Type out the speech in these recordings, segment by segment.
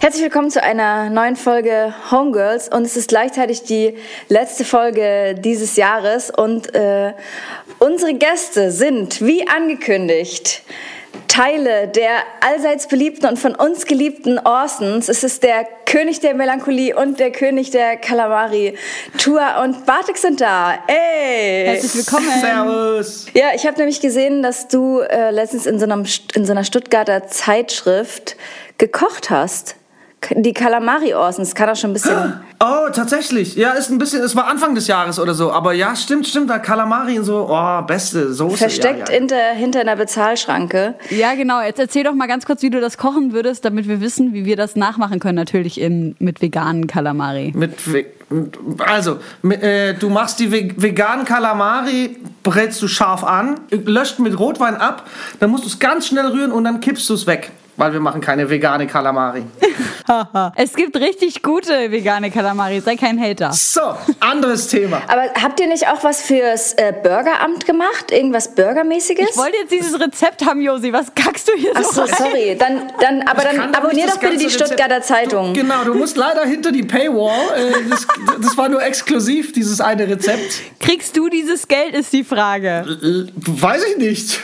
Herzlich willkommen zu einer neuen Folge Homegirls. Und es ist gleichzeitig die letzte Folge dieses Jahres. Und äh, unsere Gäste sind wie angekündigt Teile der allseits beliebten und von uns geliebten Orsons. Es ist der König der Melancholie und der König der Kalamari. Tua und Bartik sind da. Ey! Herzlich willkommen. Servus. Ja, ich habe nämlich gesehen, dass du äh, letztens in so, einem, in so einer Stuttgarter Zeitschrift gekocht hast. Die Kalamari Orsons, kann auch schon ein bisschen. Oh, tatsächlich. Ja, ist ein bisschen, es war Anfang des Jahres oder so. Aber ja, stimmt, stimmt, da Kalamari und so, oh, beste Soße. Versteckt ja, ja. Hinter, hinter einer Bezahlschranke. Ja, genau. Jetzt erzähl doch mal ganz kurz, wie du das kochen würdest, damit wir wissen, wie wir das nachmachen können, natürlich in, mit veganen Kalamari. Mit, also, mit, äh, du machst die ve- veganen Kalamari, brätst du scharf an, löscht mit Rotwein ab, dann musst du es ganz schnell rühren und dann kippst du es weg. Weil wir machen keine vegane Kalamari. Es gibt richtig gute vegane Kalamari, sei kein Hater. So, anderes Thema. Aber habt ihr nicht auch was fürs äh, Bürgeramt gemacht? Irgendwas Bürgermäßiges? Ich wollte jetzt dieses Rezept haben, Josi. Was kackst du hier Ach so so, rein? sorry. Dann, dann, aber Ich dann abonnier doch das bitte die Rezept- Stuttgarter Zeitung. Du, genau, du musst leider hinter die Paywall. Äh, das, das war nur exklusiv, dieses eine Rezept. Kriegst du dieses Geld, ist die Frage. L- Weiß ich nicht.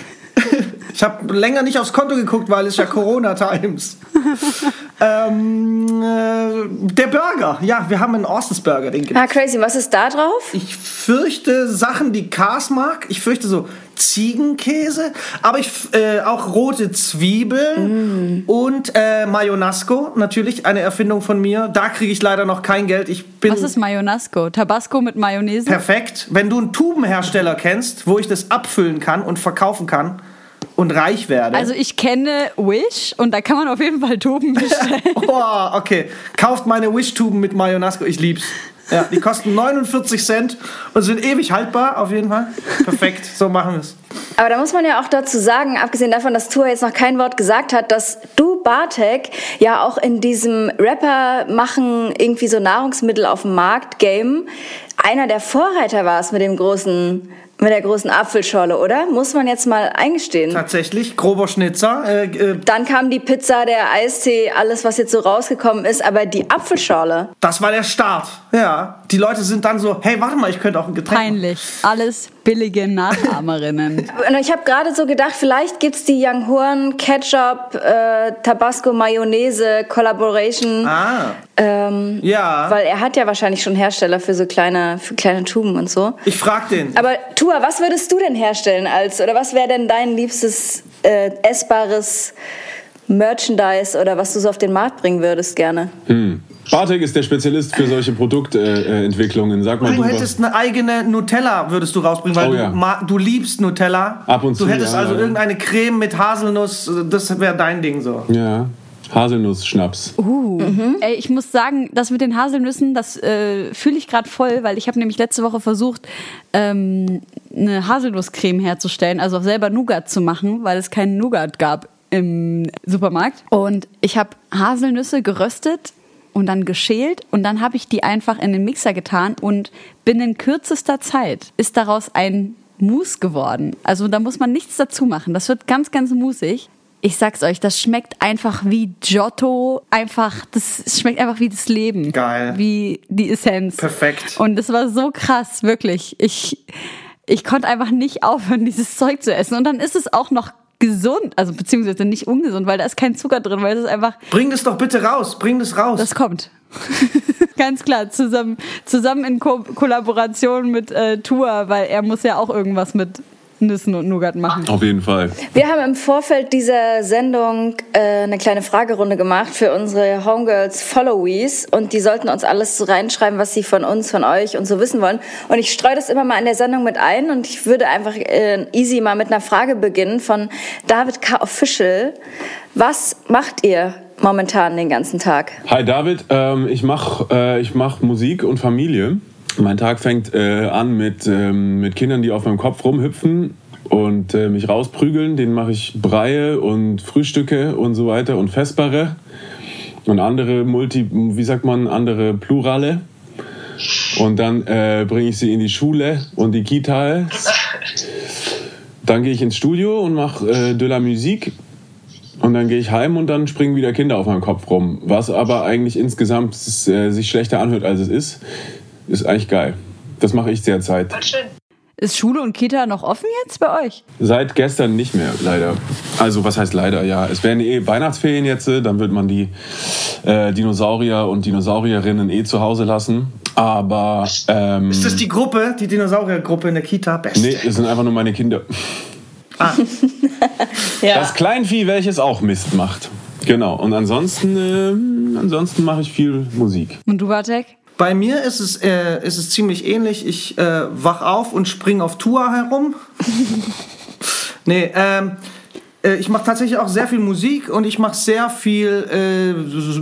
Ich habe länger nicht aufs Konto geguckt, weil es ja Corona Times. ähm, äh, der Burger. Ja, wir haben einen Orsons Burger, den gibt's. Ah, crazy. Was ist da drauf? Ich fürchte Sachen, die Cars mag. Ich fürchte so Ziegenkäse, aber ich äh, auch rote Zwiebeln und äh, Mayonasco, natürlich eine Erfindung von mir. Da kriege ich leider noch kein Geld. Ich bin Was ist Mayonasco? Tabasco mit Mayonnaise? perfekt. Wenn du einen Tubenhersteller kennst, wo ich das abfüllen kann und verkaufen kann und reich werde. Also ich kenne Wish und da kann man auf jeden Fall Tuben bestellen. oh, okay. Kauft meine Wish-Tuben mit Mayonasco. Ich lieb's. Ja, die kosten 49 Cent und sind ewig haltbar, auf jeden Fall. Perfekt, so machen wir es. Aber da muss man ja auch dazu sagen, abgesehen davon, dass Tua jetzt noch kein Wort gesagt hat, dass du, Bartek, ja auch in diesem Rapper machen irgendwie so Nahrungsmittel auf dem Markt Game einer der Vorreiter warst mit dem großen, mit der großen Apfelschorle, oder? Muss man jetzt mal eingestehen. Tatsächlich, grober Schnitzer. Äh, äh, Dann kam die Pizza, der Eistee, alles, was jetzt so rausgekommen ist, aber die Apfelschorle. das war der Start. Ja, die Leute sind dann so, hey, warte mal, ich könnte auch ein Getränk machen. Peinlich. Alles billige Nachahmerinnen. Und ich habe gerade so gedacht, vielleicht gibt's die Young Horn Ketchup, äh, Tabasco Mayonnaise Collaboration. Ah, Ähm, ja. Weil er hat ja wahrscheinlich schon Hersteller für so kleine, für kleine Tuben und so. Ich frag den. Aber Tua, was würdest du denn herstellen als, oder was wäre denn dein liebstes äh, essbares Merchandise oder was du so auf den Markt bringen würdest gerne? Bartek ist der Spezialist für solche Produktentwicklungen. Sag mal, Du du was. hättest eine eigene Nutella, würdest du rausbringen, weil Oh ja. du, du liebst Nutella. Ab und Du zu, hättest ja, also ja. irgendeine Creme mit Haselnuss, das wäre dein Ding so. Ja, Haselnuss-Schnaps. Ey, ich muss sagen, das mit den Haselnüssen, das äh, fühle ich gerade voll, weil ich habe nämlich letzte Woche versucht, ähm, eine Haselnusscreme herzustellen, also selber Nougat zu machen, weil es keinen Nougat gab im Supermarkt. Und ich habe Haselnüsse geröstet und dann geschält und dann habe ich die einfach in den Mixer getan und binnen kürzester Zeit ist daraus ein Mousse geworden. Also da muss man nichts dazu machen. Das wird ganz, ganz musig. Ich sag's euch, das schmeckt einfach wie Giotto, einfach, das schmeckt einfach wie das Leben. Geil. Wie die Essenz. Perfekt. Und es war so krass, wirklich. Ich, ich konnte einfach nicht aufhören, dieses Zeug zu essen. Und dann ist es auch noch gesund, also beziehungsweise nicht ungesund, weil da ist kein Zucker drin, weil es ist einfach, Bring das doch bitte raus. Bring das raus. das kommt. Ganz klar, zusammen, zusammen in Ko Kollaboration mit äh, Tua, weil er muss ja auch irgendwas mit Nüssen und Nougat machen. Auf jeden Fall. Wir haben im Vorfeld dieser Sendung äh, eine kleine Fragerunde gemacht für unsere Homegirls Followees und die sollten uns alles so reinschreiben, was sie von uns, von euch und so wissen wollen. Und ich streue das immer mal in der Sendung mit ein und ich würde einfach äh, easy mal mit einer Frage beginnen von David K. Official. Was macht ihr momentan den ganzen Tag? Hi David, ähm, ich mache äh, ich mach Musik und Familie. Mein Tag fängt äh, an mit, ähm, mit Kindern, die auf meinem Kopf rumhüpfen und äh, mich rausprügeln. Denen mache ich Breie und Frühstücke und so weiter und Festbare und andere Multi, wie sagt man, andere Plurale. Und dann äh, bringe ich sie in die Schule und die Kita. Dann gehe ich ins Studio und mache äh, de la Musique. Und dann gehe ich heim und dann springen wieder Kinder auf meinem Kopf rum. Was aber eigentlich insgesamt äh, sich schlechter anhört, als es ist, ist eigentlich geil. Das mache ich derzeit. Ist Schule und Kita noch offen jetzt bei euch? Seit gestern nicht mehr, leider. Also, was heißt leider? Ja, es werden eh Weihnachtsferien jetzt, dann wird man die äh, Dinosaurier und Dinosaurierinnen eh zu Hause lassen. Aber. Ähm, ist das die Gruppe, die Dinosauriergruppe in der Kita? Beste. nee, es sind einfach nur meine Kinder. Ja. Das Kleinvieh, welches auch Mist macht. Genau. Und ansonsten, äh, ansonsten mache ich viel Musik. Und du, Bartek? Bei mir ist es, äh, ist es ziemlich ähnlich. Ich äh, wach auf und spring auf Tour herum. nee, ähm, äh, ich mache tatsächlich auch sehr viel Musik und ich mache sehr viel äh,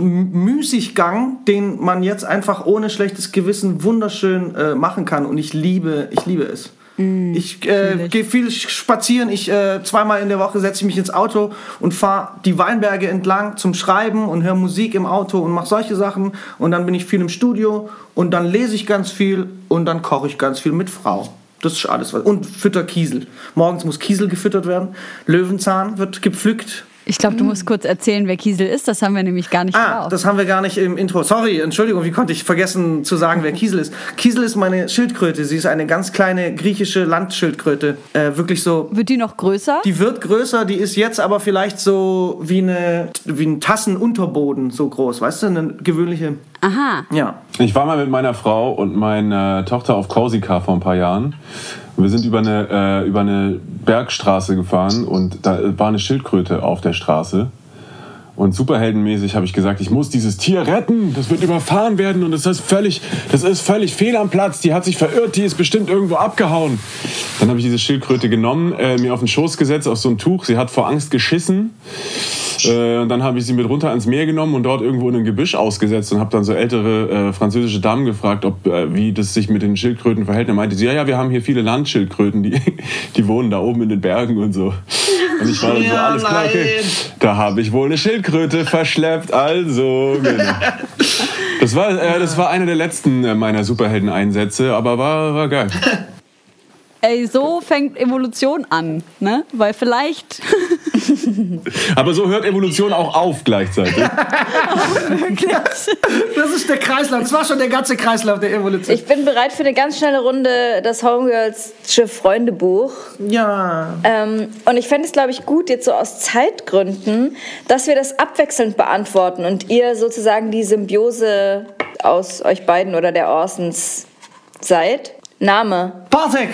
Müßiggang, den man jetzt einfach ohne schlechtes Gewissen wunderschön äh, machen kann. Und ich liebe, ich liebe es. Ich äh, gehe viel spazieren. Ich äh, zweimal in der Woche setze ich mich ins Auto und fahre die Weinberge entlang zum Schreiben und höre Musik im Auto und mache solche Sachen. Und dann bin ich viel im Studio und dann lese ich ganz viel und dann koche ich ganz viel mit Frau. Das ist alles was. Und fütter Kiesel. Morgens muss Kiesel gefüttert werden. Löwenzahn wird gepflückt. Ich glaube, du musst kurz erzählen, wer Kiesel ist. Das haben wir nämlich gar nicht Ah, drauf. das haben wir gar nicht im Intro. Sorry, Entschuldigung, wie konnte ich vergessen zu sagen, wer Kiesel ist? Kiesel ist meine Schildkröte. Sie ist eine ganz kleine griechische Landschildkröte. Äh, wirklich so. Wird die noch größer? Die wird größer, die ist jetzt aber vielleicht so wie, eine, wie ein Tassenunterboden so groß. Weißt du, eine gewöhnliche. Aha. Ja. Ich war mal mit meiner Frau und meiner Tochter auf Korsika vor ein paar Jahren. Wir sind über eine, äh, über eine Bergstraße gefahren und da war eine Schildkröte auf der Straße. Und superheldenmäßig habe ich gesagt, ich muss dieses Tier retten. Das wird überfahren werden und das ist völlig, das ist völlig fehl am Platz. Die hat sich verirrt, die ist bestimmt irgendwo abgehauen. Dann habe ich diese Schildkröte genommen, äh, mir auf den Schoß gesetzt, auf so ein Tuch. Sie hat vor Angst geschissen. Äh, und dann habe ich sie mit runter ans Meer genommen und dort irgendwo in ein Gebüsch ausgesetzt und habe dann so ältere äh, französische Damen gefragt, ob äh, wie das sich mit den Schildkröten verhält. Dann meinte sie, ja, ja, wir haben hier viele Landschildkröten, die, die wohnen da oben in den Bergen und so. Und ich war dann so, alles klar, okay. Da habe ich wohl eine Schildkröte verschleppt, also genau. Das war, äh, das war einer der letzten äh, meiner Superhelden-Einsätze, aber war, war geil. Ey, so fängt Evolution an, ne? Weil vielleicht Aber so hört Evolution auch auf gleichzeitig. Das ist der Kreislauf. Das war schon der ganze Kreislauf der Evolution. Ich bin bereit für eine ganz schnelle Runde das Homegirlsche Freundebuch. ja. Ähm, und ich fände es, glaube ich, gut, jetzt so aus Zeitgründen, dass wir das abwechselnd beantworten und ihr sozusagen die Symbiose aus euch beiden oder der Orsons seid. Name. Bartek!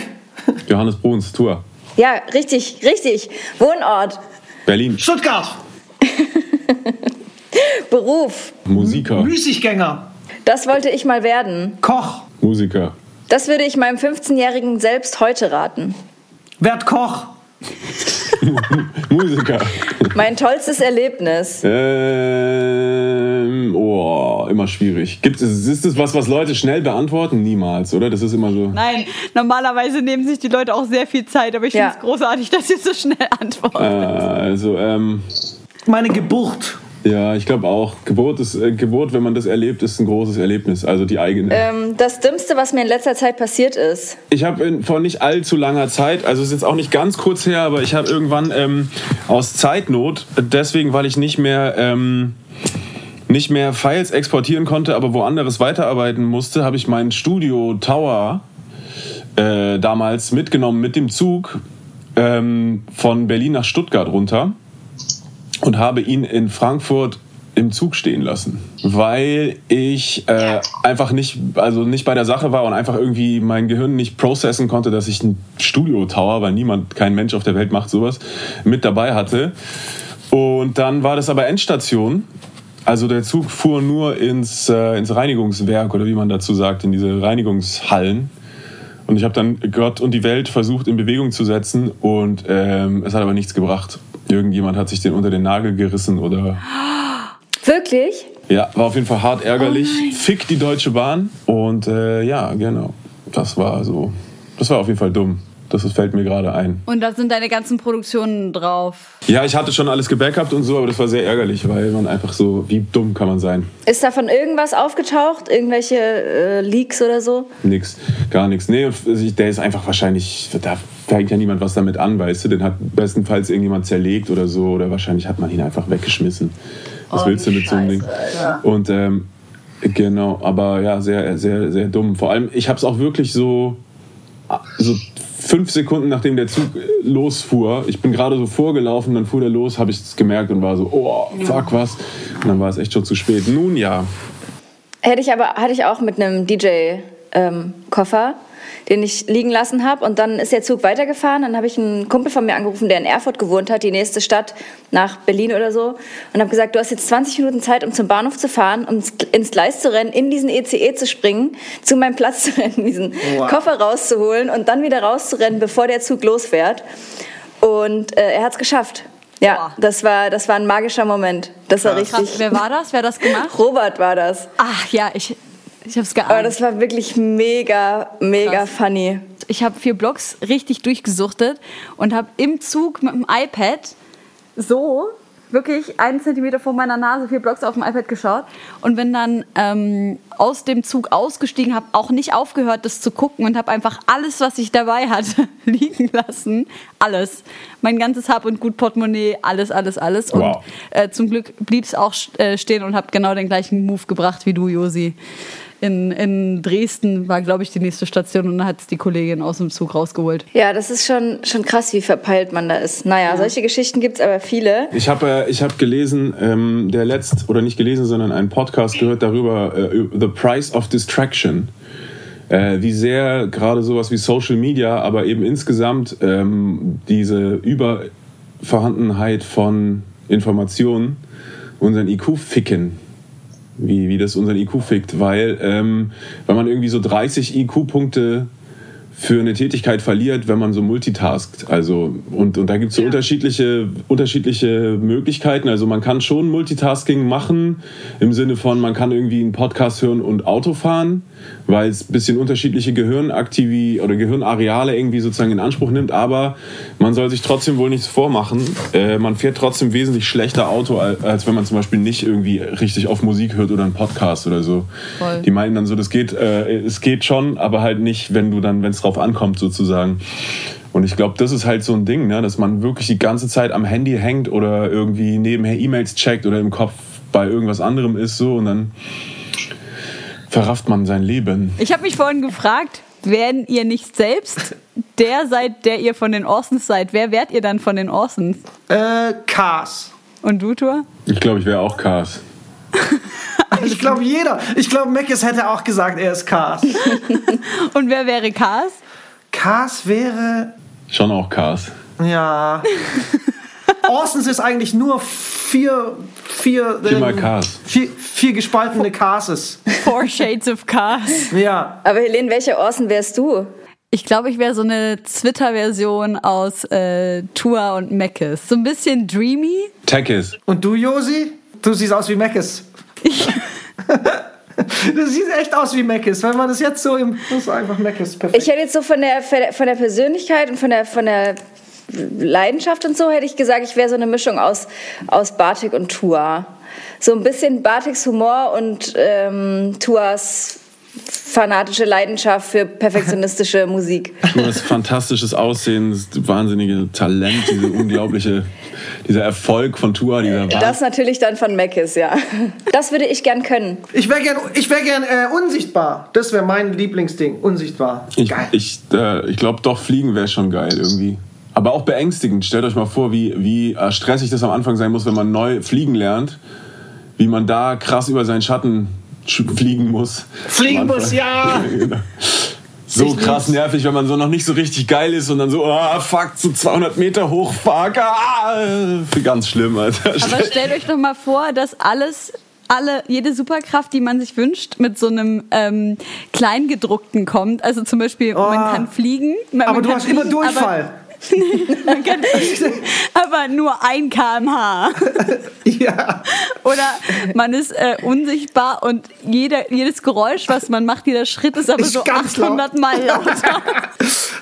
Johannes Bruns, Tour. Ja, richtig, richtig. Wohnort. Berlin. Stuttgart! Beruf. Musiker. Müßiggänger. Das wollte ich mal werden. Koch. Musiker. Das würde ich meinem 15-Jährigen selbst heute raten. Werd Koch. Musiker. Mein tollstes Erlebnis. Ähm, oh, immer schwierig. Gibt es, ist das was, was Leute schnell beantworten? Niemals, oder? Das ist immer so. Nein, normalerweise nehmen sich die Leute auch sehr viel Zeit, aber ich Ja. finde es großartig, dass sie so schnell Äh, antworten. also, ähm, Meine Geburt. Ja, ich glaube auch. Geburt ist, äh, Geburt, wenn man das erlebt, ist ein großes Erlebnis. Also die eigene. Ähm, das Dümmste, was mir in letzter Zeit passiert ist. Ich habe vor nicht allzu langer Zeit, also es ist jetzt auch nicht ganz kurz her, aber ich habe irgendwann ähm, aus Zeitnot, deswegen, weil ich nicht mehr ähm, nicht mehr Files exportieren konnte, aber woanders weiterarbeiten musste, habe ich meinen Studio Tower äh, damals mitgenommen mit dem Zug ähm, von Berlin nach Stuttgart runter und habe ihn in Frankfurt im Zug stehen lassen, weil ich äh, einfach nicht, also nicht bei der Sache war und einfach irgendwie mein Gehirn nicht processen konnte, dass ich einen Studio Tower, weil niemand, kein Mensch auf der Welt macht sowas, mit dabei hatte. Und dann war das aber Endstation. Also der Zug fuhr nur ins, äh, ins Reinigungswerk oder wie man dazu sagt, in diese Reinigungshallen. Und ich habe dann Gott und die Welt versucht in Bewegung zu setzen und ähm, es hat aber nichts gebracht. Irgendjemand hat sich den unter den Nagel gerissen oder Wirklich? ja, war auf jeden Fall hart ärgerlich. Fick die Deutsche Bahn und äh, ja, genau. Das war so, das war auf jeden Fall dumm. Das fällt mir gerade ein. Und da sind deine ganzen Produktionen drauf. Ja, ich hatte schon alles gebackupt und so, aber das war sehr ärgerlich, weil man einfach so, wie dumm kann man sein? Ist davon irgendwas aufgetaucht? Irgendwelche äh, Leaks oder so? Nix, gar nichts. Nee, der ist einfach wahrscheinlich, da fängt ja niemand was damit an, weißt du? Den hat bestenfalls irgendjemand zerlegt oder so, oder wahrscheinlich hat man ihn einfach weggeschmissen. Was willst du mit so einem Ding? Und ähm, genau, aber ja, sehr, sehr, sehr dumm. Vor allem, ich habe es auch wirklich so, so fünf Sekunden nachdem der Zug losfuhr, ich bin gerade so vorgelaufen, dann fuhr der los, habe ich es gemerkt und war so, oh, fuck was. Und dann war es echt schon zu spät. Nun ja, Hätte ich aber, hatte ich auch mit einem DJ-Koffer, den ich liegen lassen habe. Und dann ist der Zug weitergefahren. Dann habe ich einen Kumpel von mir angerufen, der in Erfurt gewohnt hat, die nächste Stadt nach Berlin oder so. Und habe gesagt, du hast jetzt 20 Minuten Zeit, um zum Bahnhof zu fahren, um ins Gleis zu rennen, in diesen ECE zu springen, zu meinem Platz zu rennen, diesen Wow. Koffer rauszuholen und dann wieder rauszurennen, bevor der Zug losfährt. Und äh, er hat es geschafft. Ja, das war, das war ein magischer Moment. Das war Krass, richtig. wer war das? Wer hat das gemacht? Robert war das. Ach ja, ich, ich hab's geahnt. Aber das war wirklich mega, mega Krass. funny. ich habe vier Blogs richtig durchgesuchtet und habe im Zug mit dem iPad so wirklich einen Zentimeter vor meiner Nase vier Blogs auf dem iPad geschaut und bin dann ähm, aus dem Zug ausgestiegen, habe auch nicht aufgehört, das zu gucken und habe einfach alles, was ich dabei hatte, liegen lassen. Alles. Mein ganzes Hab und Gut Portemonnaie, alles, alles, alles. Und Wow. äh, zum Glück blieb es auch äh, stehen und habe genau den gleichen Move gebracht wie du, Josi. In, in Dresden war, glaube ich, die nächste Station und dann hat es die Kollegin aus dem Zug rausgeholt. Ja, das ist schon, schon krass, wie verpeilt man da ist. Naja, solche Geschichten gibt es aber viele. Ich habe äh, ich hab gelesen, ähm, der letzt, oder nicht gelesen, sondern einen Podcast gehört darüber, äh, The Price of Distraction. Äh, wie sehr gerade sowas wie Social Media, aber eben insgesamt ähm, diese Übervorhandenheit von Informationen unseren IQ ficken. Wie, wie das unseren IQ fickt. Weil, ähm, wenn man irgendwie so 30 IQ-Punkte für eine Tätigkeit verliert, wenn man so multitaskt. Also, und, und da gibt es so unterschiedliche, unterschiedliche Möglichkeiten. Also man kann schon Multitasking machen, im Sinne von, man kann irgendwie einen Podcast hören und Auto fahren, weil es ein bisschen unterschiedliche Gehirnaktivi oder Gehirnareale irgendwie sozusagen in Anspruch nimmt, aber man soll sich trotzdem wohl nichts vormachen. Äh, man fährt trotzdem wesentlich schlechter Auto, als, als wenn man zum Beispiel nicht irgendwie richtig auf Musik hört oder einen Podcast oder so. Voll. Die meinen dann so, das geht, äh, es geht schon, aber halt nicht, wenn du dann, wenn es drauf ankommt sozusagen. Und ich glaube, das ist halt so ein Ding, ne? dass man wirklich die ganze Zeit am Handy hängt oder irgendwie nebenher E-Mails checkt oder im Kopf bei irgendwas anderem ist so und dann verrafft man sein Leben. Ich habe mich vorhin gefragt, wenn ihr nicht selbst der seid, der ihr von den Orsons seid, wer wärt ihr dann von den Orsons? Äh, Cars. Und du, Tor? Ich glaube, ich wäre auch Cars. Ich glaube, jeder. Ich glaube, Meckes hätte auch gesagt, er ist Cars. Und wer wäre Cars? Cars wäre. Schon auch Cars. Ja. Orsons ist eigentlich nur vier. Vier, Viermal ähm, Cars. Vier, vier gespaltene Carses. Four Shades of Cars. Ja. Aber Helene, welche Orson wärst du? Ich glaube, ich wäre so eine Twitter-Version aus äh, Tua und Meckes. So ein bisschen dreamy. Tekkes. Und du, Josi? Du siehst aus wie Meckes. du siehst echt aus wie Meckes. Wenn man das jetzt so im. Das ist einfach Meckes. Perfekt. Ich hätte jetzt so von der, von der Persönlichkeit und von der, von der Leidenschaft und so, hätte ich gesagt, ich wäre so eine Mischung aus, aus Bartik und Tua. So ein bisschen Bartiks Humor und ähm, Tuas fanatische Leidenschaft für perfektionistische Musik. Nur das fantastisches Aussehen, das wahnsinnige Talent, diese unglaubliche, dieser Erfolg von Tua, dieser Wahnsinn. Das natürlich dann von Meckes, ja. Das würde ich gern können. Ich wäre gern, ich wär gern äh, unsichtbar. Das wäre mein Lieblingsding. Unsichtbar. Ich, Geil. ich, äh, ich glaube, doch fliegen wäre schon geil irgendwie. Aber auch beängstigend. Stellt euch mal vor, wie, wie äh, stressig das am Anfang sein muss, wenn man neu fliegen lernt. Wie man da krass über seinen Schatten sch- fliegen muss. Fliegen muss, ja. Genau. So Ich krass nervig, wenn man so noch nicht so richtig geil ist und dann so, ah, fuck, so 200 Meter hoch, fuck, ah, ganz schlimm, Alter. Aber stellt euch doch mal vor, dass alles, alle, jede Superkraft, die man sich wünscht, mit so einem ähm, Kleingedruckten kommt. Also zum Beispiel, man kann fliegen. Man, Aber man du hast immer fliegen, Durchfall. Aber, man kann aber nur ein kmh. Ja. Oder man ist äh, unsichtbar und jeder, jedes Geräusch, was man macht, jeder Schritt ist aber Ist so ganz laut. 800 Mal lauter.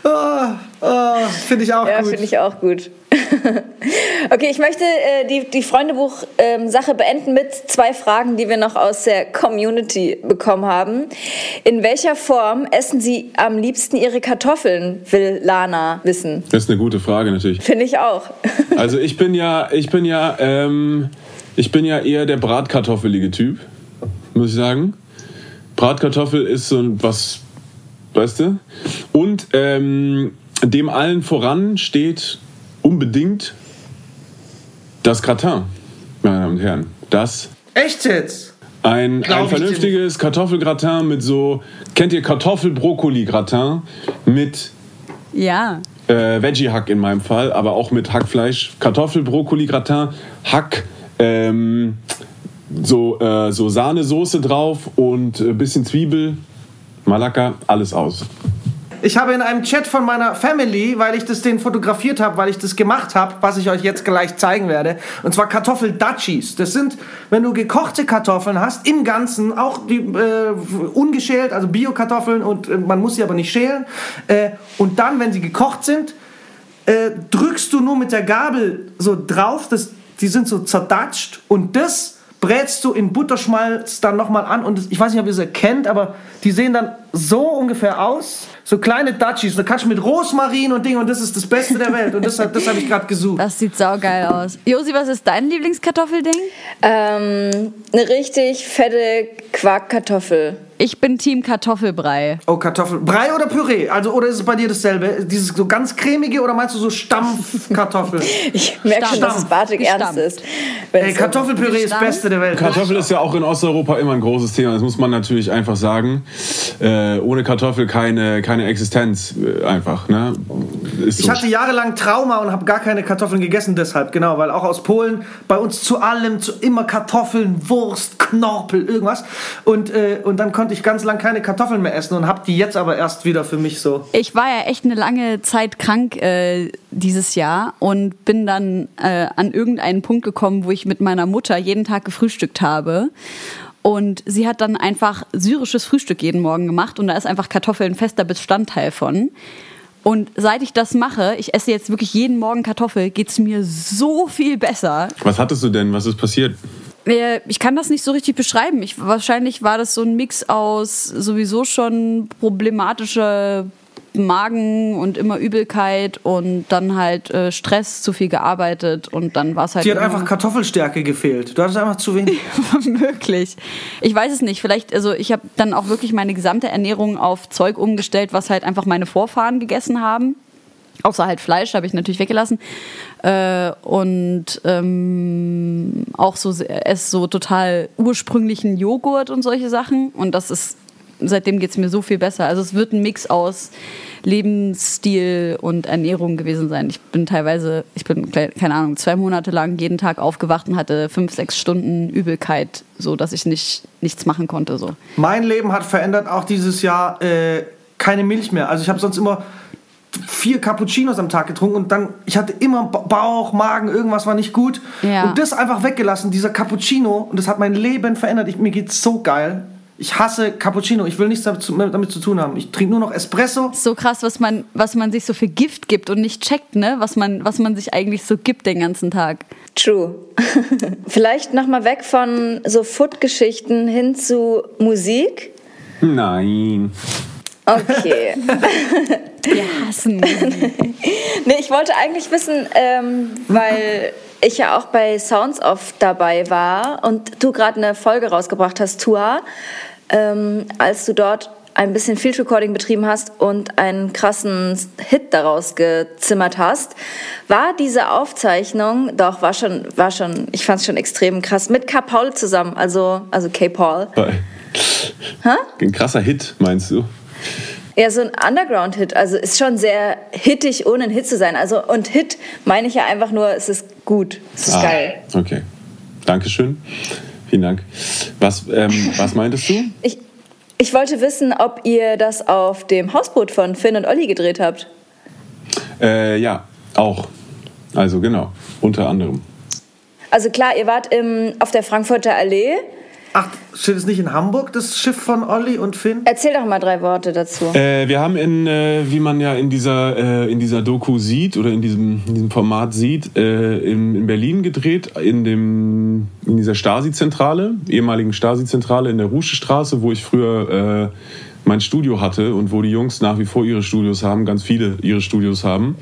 Oh, oh, Finde ich auch Ja, gut. finde ich auch gut. okay, ich möchte äh, die, die Freundebuch-Sache beenden mit zwei Fragen, die wir noch aus der Community bekommen haben. In welcher Form essen Sie am liebsten Ihre Kartoffeln, will Lana wissen. Das ist eine gute Frage natürlich. Finde ich auch. Also ich bin ja, ich bin ja, ähm, ich bin ja eher der bratkartoffelige Typ, muss ich sagen. Bratkartoffel ist so ein was, weißt du? Und ähm, dem allen voran steht unbedingt das Gratin, meine Damen und Herren. Das Echt jetzt? ein, Glaub ein vernünftiges Kartoffelgratin mit so, kennt ihr Kartoffel-Brokkoli-Gratin mit Ja. äh, Veggie-Hack in meinem Fall, aber auch mit Hackfleisch, Kartoffel, Brokkoli, Gratin, Hack, ähm, so, äh, so Sahnesoße drauf und ein bisschen Zwiebel, Malaka, alles aus. Ich habe in einem Chat von meiner Family, weil ich das den fotografiert habe, weil ich das gemacht habe, was ich euch jetzt gleich zeigen werde, und zwar Kartoffel-Dutchies. Das sind, wenn du gekochte Kartoffeln hast, im Ganzen, auch die äh, ungeschält, also Bio-Kartoffeln, und äh, man muss sie aber nicht schälen. Äh, und dann, wenn sie gekocht sind, äh, drückst du nur mit der Gabel so drauf, das, die sind so zerdatscht und das brätst du in Butterschmalz dann nochmal an und das, ich weiß nicht, ob ihr es erkennt, aber die sehen dann so ungefähr aus. So kleine Dutchies, da kannst du mit Rosmarin und Ding und das ist das Beste der Welt und das, das habe ich gerade gesucht. Das sieht saugeil aus. Josi, was ist dein Lieblingskartoffelding? Ähm, eine richtig fette Quarkkartoffel. Ich bin Team Kartoffelbrei. Oh, Kartoffel. Brei oder Püree? Also, oder ist es bei dir dasselbe? Dieses so ganz cremige oder meinst du so Stampfkartoffeln? Ich merke schon, dass es. Bartik ernst ist. Ey, Kartoffelpüree ist das Beste der Welt. Kartoffel ist ja auch in Osteuropa immer ein großes Thema, das muss man natürlich einfach sagen. Äh, ohne Kartoffel keine, keine Existenz, äh, einfach. Ne? Ist so. Ich hatte jahrelang Trauma und habe gar keine Kartoffeln gegessen deshalb, genau, weil auch aus Polen bei uns zu allem, zu immer Kartoffeln, Wurst, Knorpel, irgendwas. Und, äh, und dann konnte ich ganz lang keine Kartoffeln mehr essen und habe die jetzt aber erst wieder für mich so. Ich war ja echt eine lange Zeit krank äh, dieses Jahr und bin dann äh, an irgendeinen Punkt gekommen, wo ich mit meiner Mutter jeden Tag gefrühstückt habe. Und sie hat dann einfach syrisches Frühstück jeden Morgen gemacht und da ist einfach Kartoffeln ein fester Bestandteil von. Und seit ich das mache, ich esse jetzt wirklich jeden Morgen Kartoffel, geht's mir so viel besser. Was hattest du denn? Was ist passiert? Ich kann das nicht so richtig beschreiben. Ich, wahrscheinlich war das so ein Mix aus sowieso schon problematische Magen und immer Übelkeit und dann halt äh, Stress, zu viel gearbeitet und dann war es halt Dir hat einfach Kartoffelstärke gefehlt. Du hattest einfach zu wenig. möglich. Ich weiß es nicht. Vielleicht, also ich habe dann auch wirklich meine gesamte Ernährung auf Zeug umgestellt, was halt einfach meine Vorfahren gegessen haben. Außer halt Fleisch habe ich natürlich weggelassen. Äh, und ähm, auch so esse so total ursprünglichen Joghurt und solche Sachen. Und das ist, seitdem geht es mir so viel besser. Also es wird ein Mix aus Lebensstil und Ernährung gewesen sein. Ich bin teilweise, ich bin, keine Ahnung, zwei Monate lang jeden Tag aufgewacht und hatte fünf, sechs Stunden Übelkeit, so dass ich nicht, nichts machen konnte. So. Mein Leben hat verändert auch dieses Jahr. Äh, keine Milch mehr. Also ich habe sonst immer vier Cappuccinos am Tag getrunken und dann, ich hatte immer Bauch, Magen, irgendwas war nicht gut. Ja. Und das einfach weggelassen, dieser Cappuccino, und das hat mein Leben verändert. Ich, mir geht's so geil. Ich hasse Cappuccino, ich will nichts damit zu, damit zu tun haben. Ich trinke nur noch Espresso. So krass, was man, was man sich so für Gift gibt und nicht checkt, ne? Was man, was man sich eigentlich so gibt den ganzen Tag. True. Vielleicht nochmal weg von so Food-Geschichten hin zu Musik. Nein. Okay. Wir hassen nee, ich wollte eigentlich wissen, ähm, weil ich ja auch bei Sounds Off dabei war und du gerade eine Folge rausgebracht hast, Tua, ähm, als du dort ein bisschen Field Recording betrieben hast und einen krassen Hit daraus gezimmert hast, war diese Aufzeichnung, doch, war schon, war schon, ich fand es schon extrem krass, mit K. Paul zusammen, also, also K. Paul. Ein krasser Hit, meinst du? Ja, so ein Underground-Hit. Also ist schon sehr hittig, ohne ein Hit zu sein. Also und Hit meine ich ja einfach nur, es ist gut, es ist Ah, geil. Okay. Dankeschön. Vielen Dank. Was, ähm, was meintest du? Ich, ich wollte wissen, ob ihr das auf dem Hausboot von Finn und Olli gedreht habt. Äh, ja, auch. Also genau, unter anderem. Also klar, ihr wart im, auf der Frankfurter Allee. Ach, steht es nicht in Hamburg, das Schiff von Olli und Finn? Erzähl doch mal drei Worte dazu. Äh, wir haben in, äh, wie man ja in dieser, äh, in dieser Doku sieht oder in diesem, in diesem Format sieht, äh, in, in Berlin gedreht, in, dem, in dieser Stasi-Zentrale, ehemaligen Stasi-Zentrale in der Ruschestraße, wo ich früher äh, mein Studio hatte und wo die Jungs nach wie vor ihre Studios haben, ganz viele ihre Studios haben.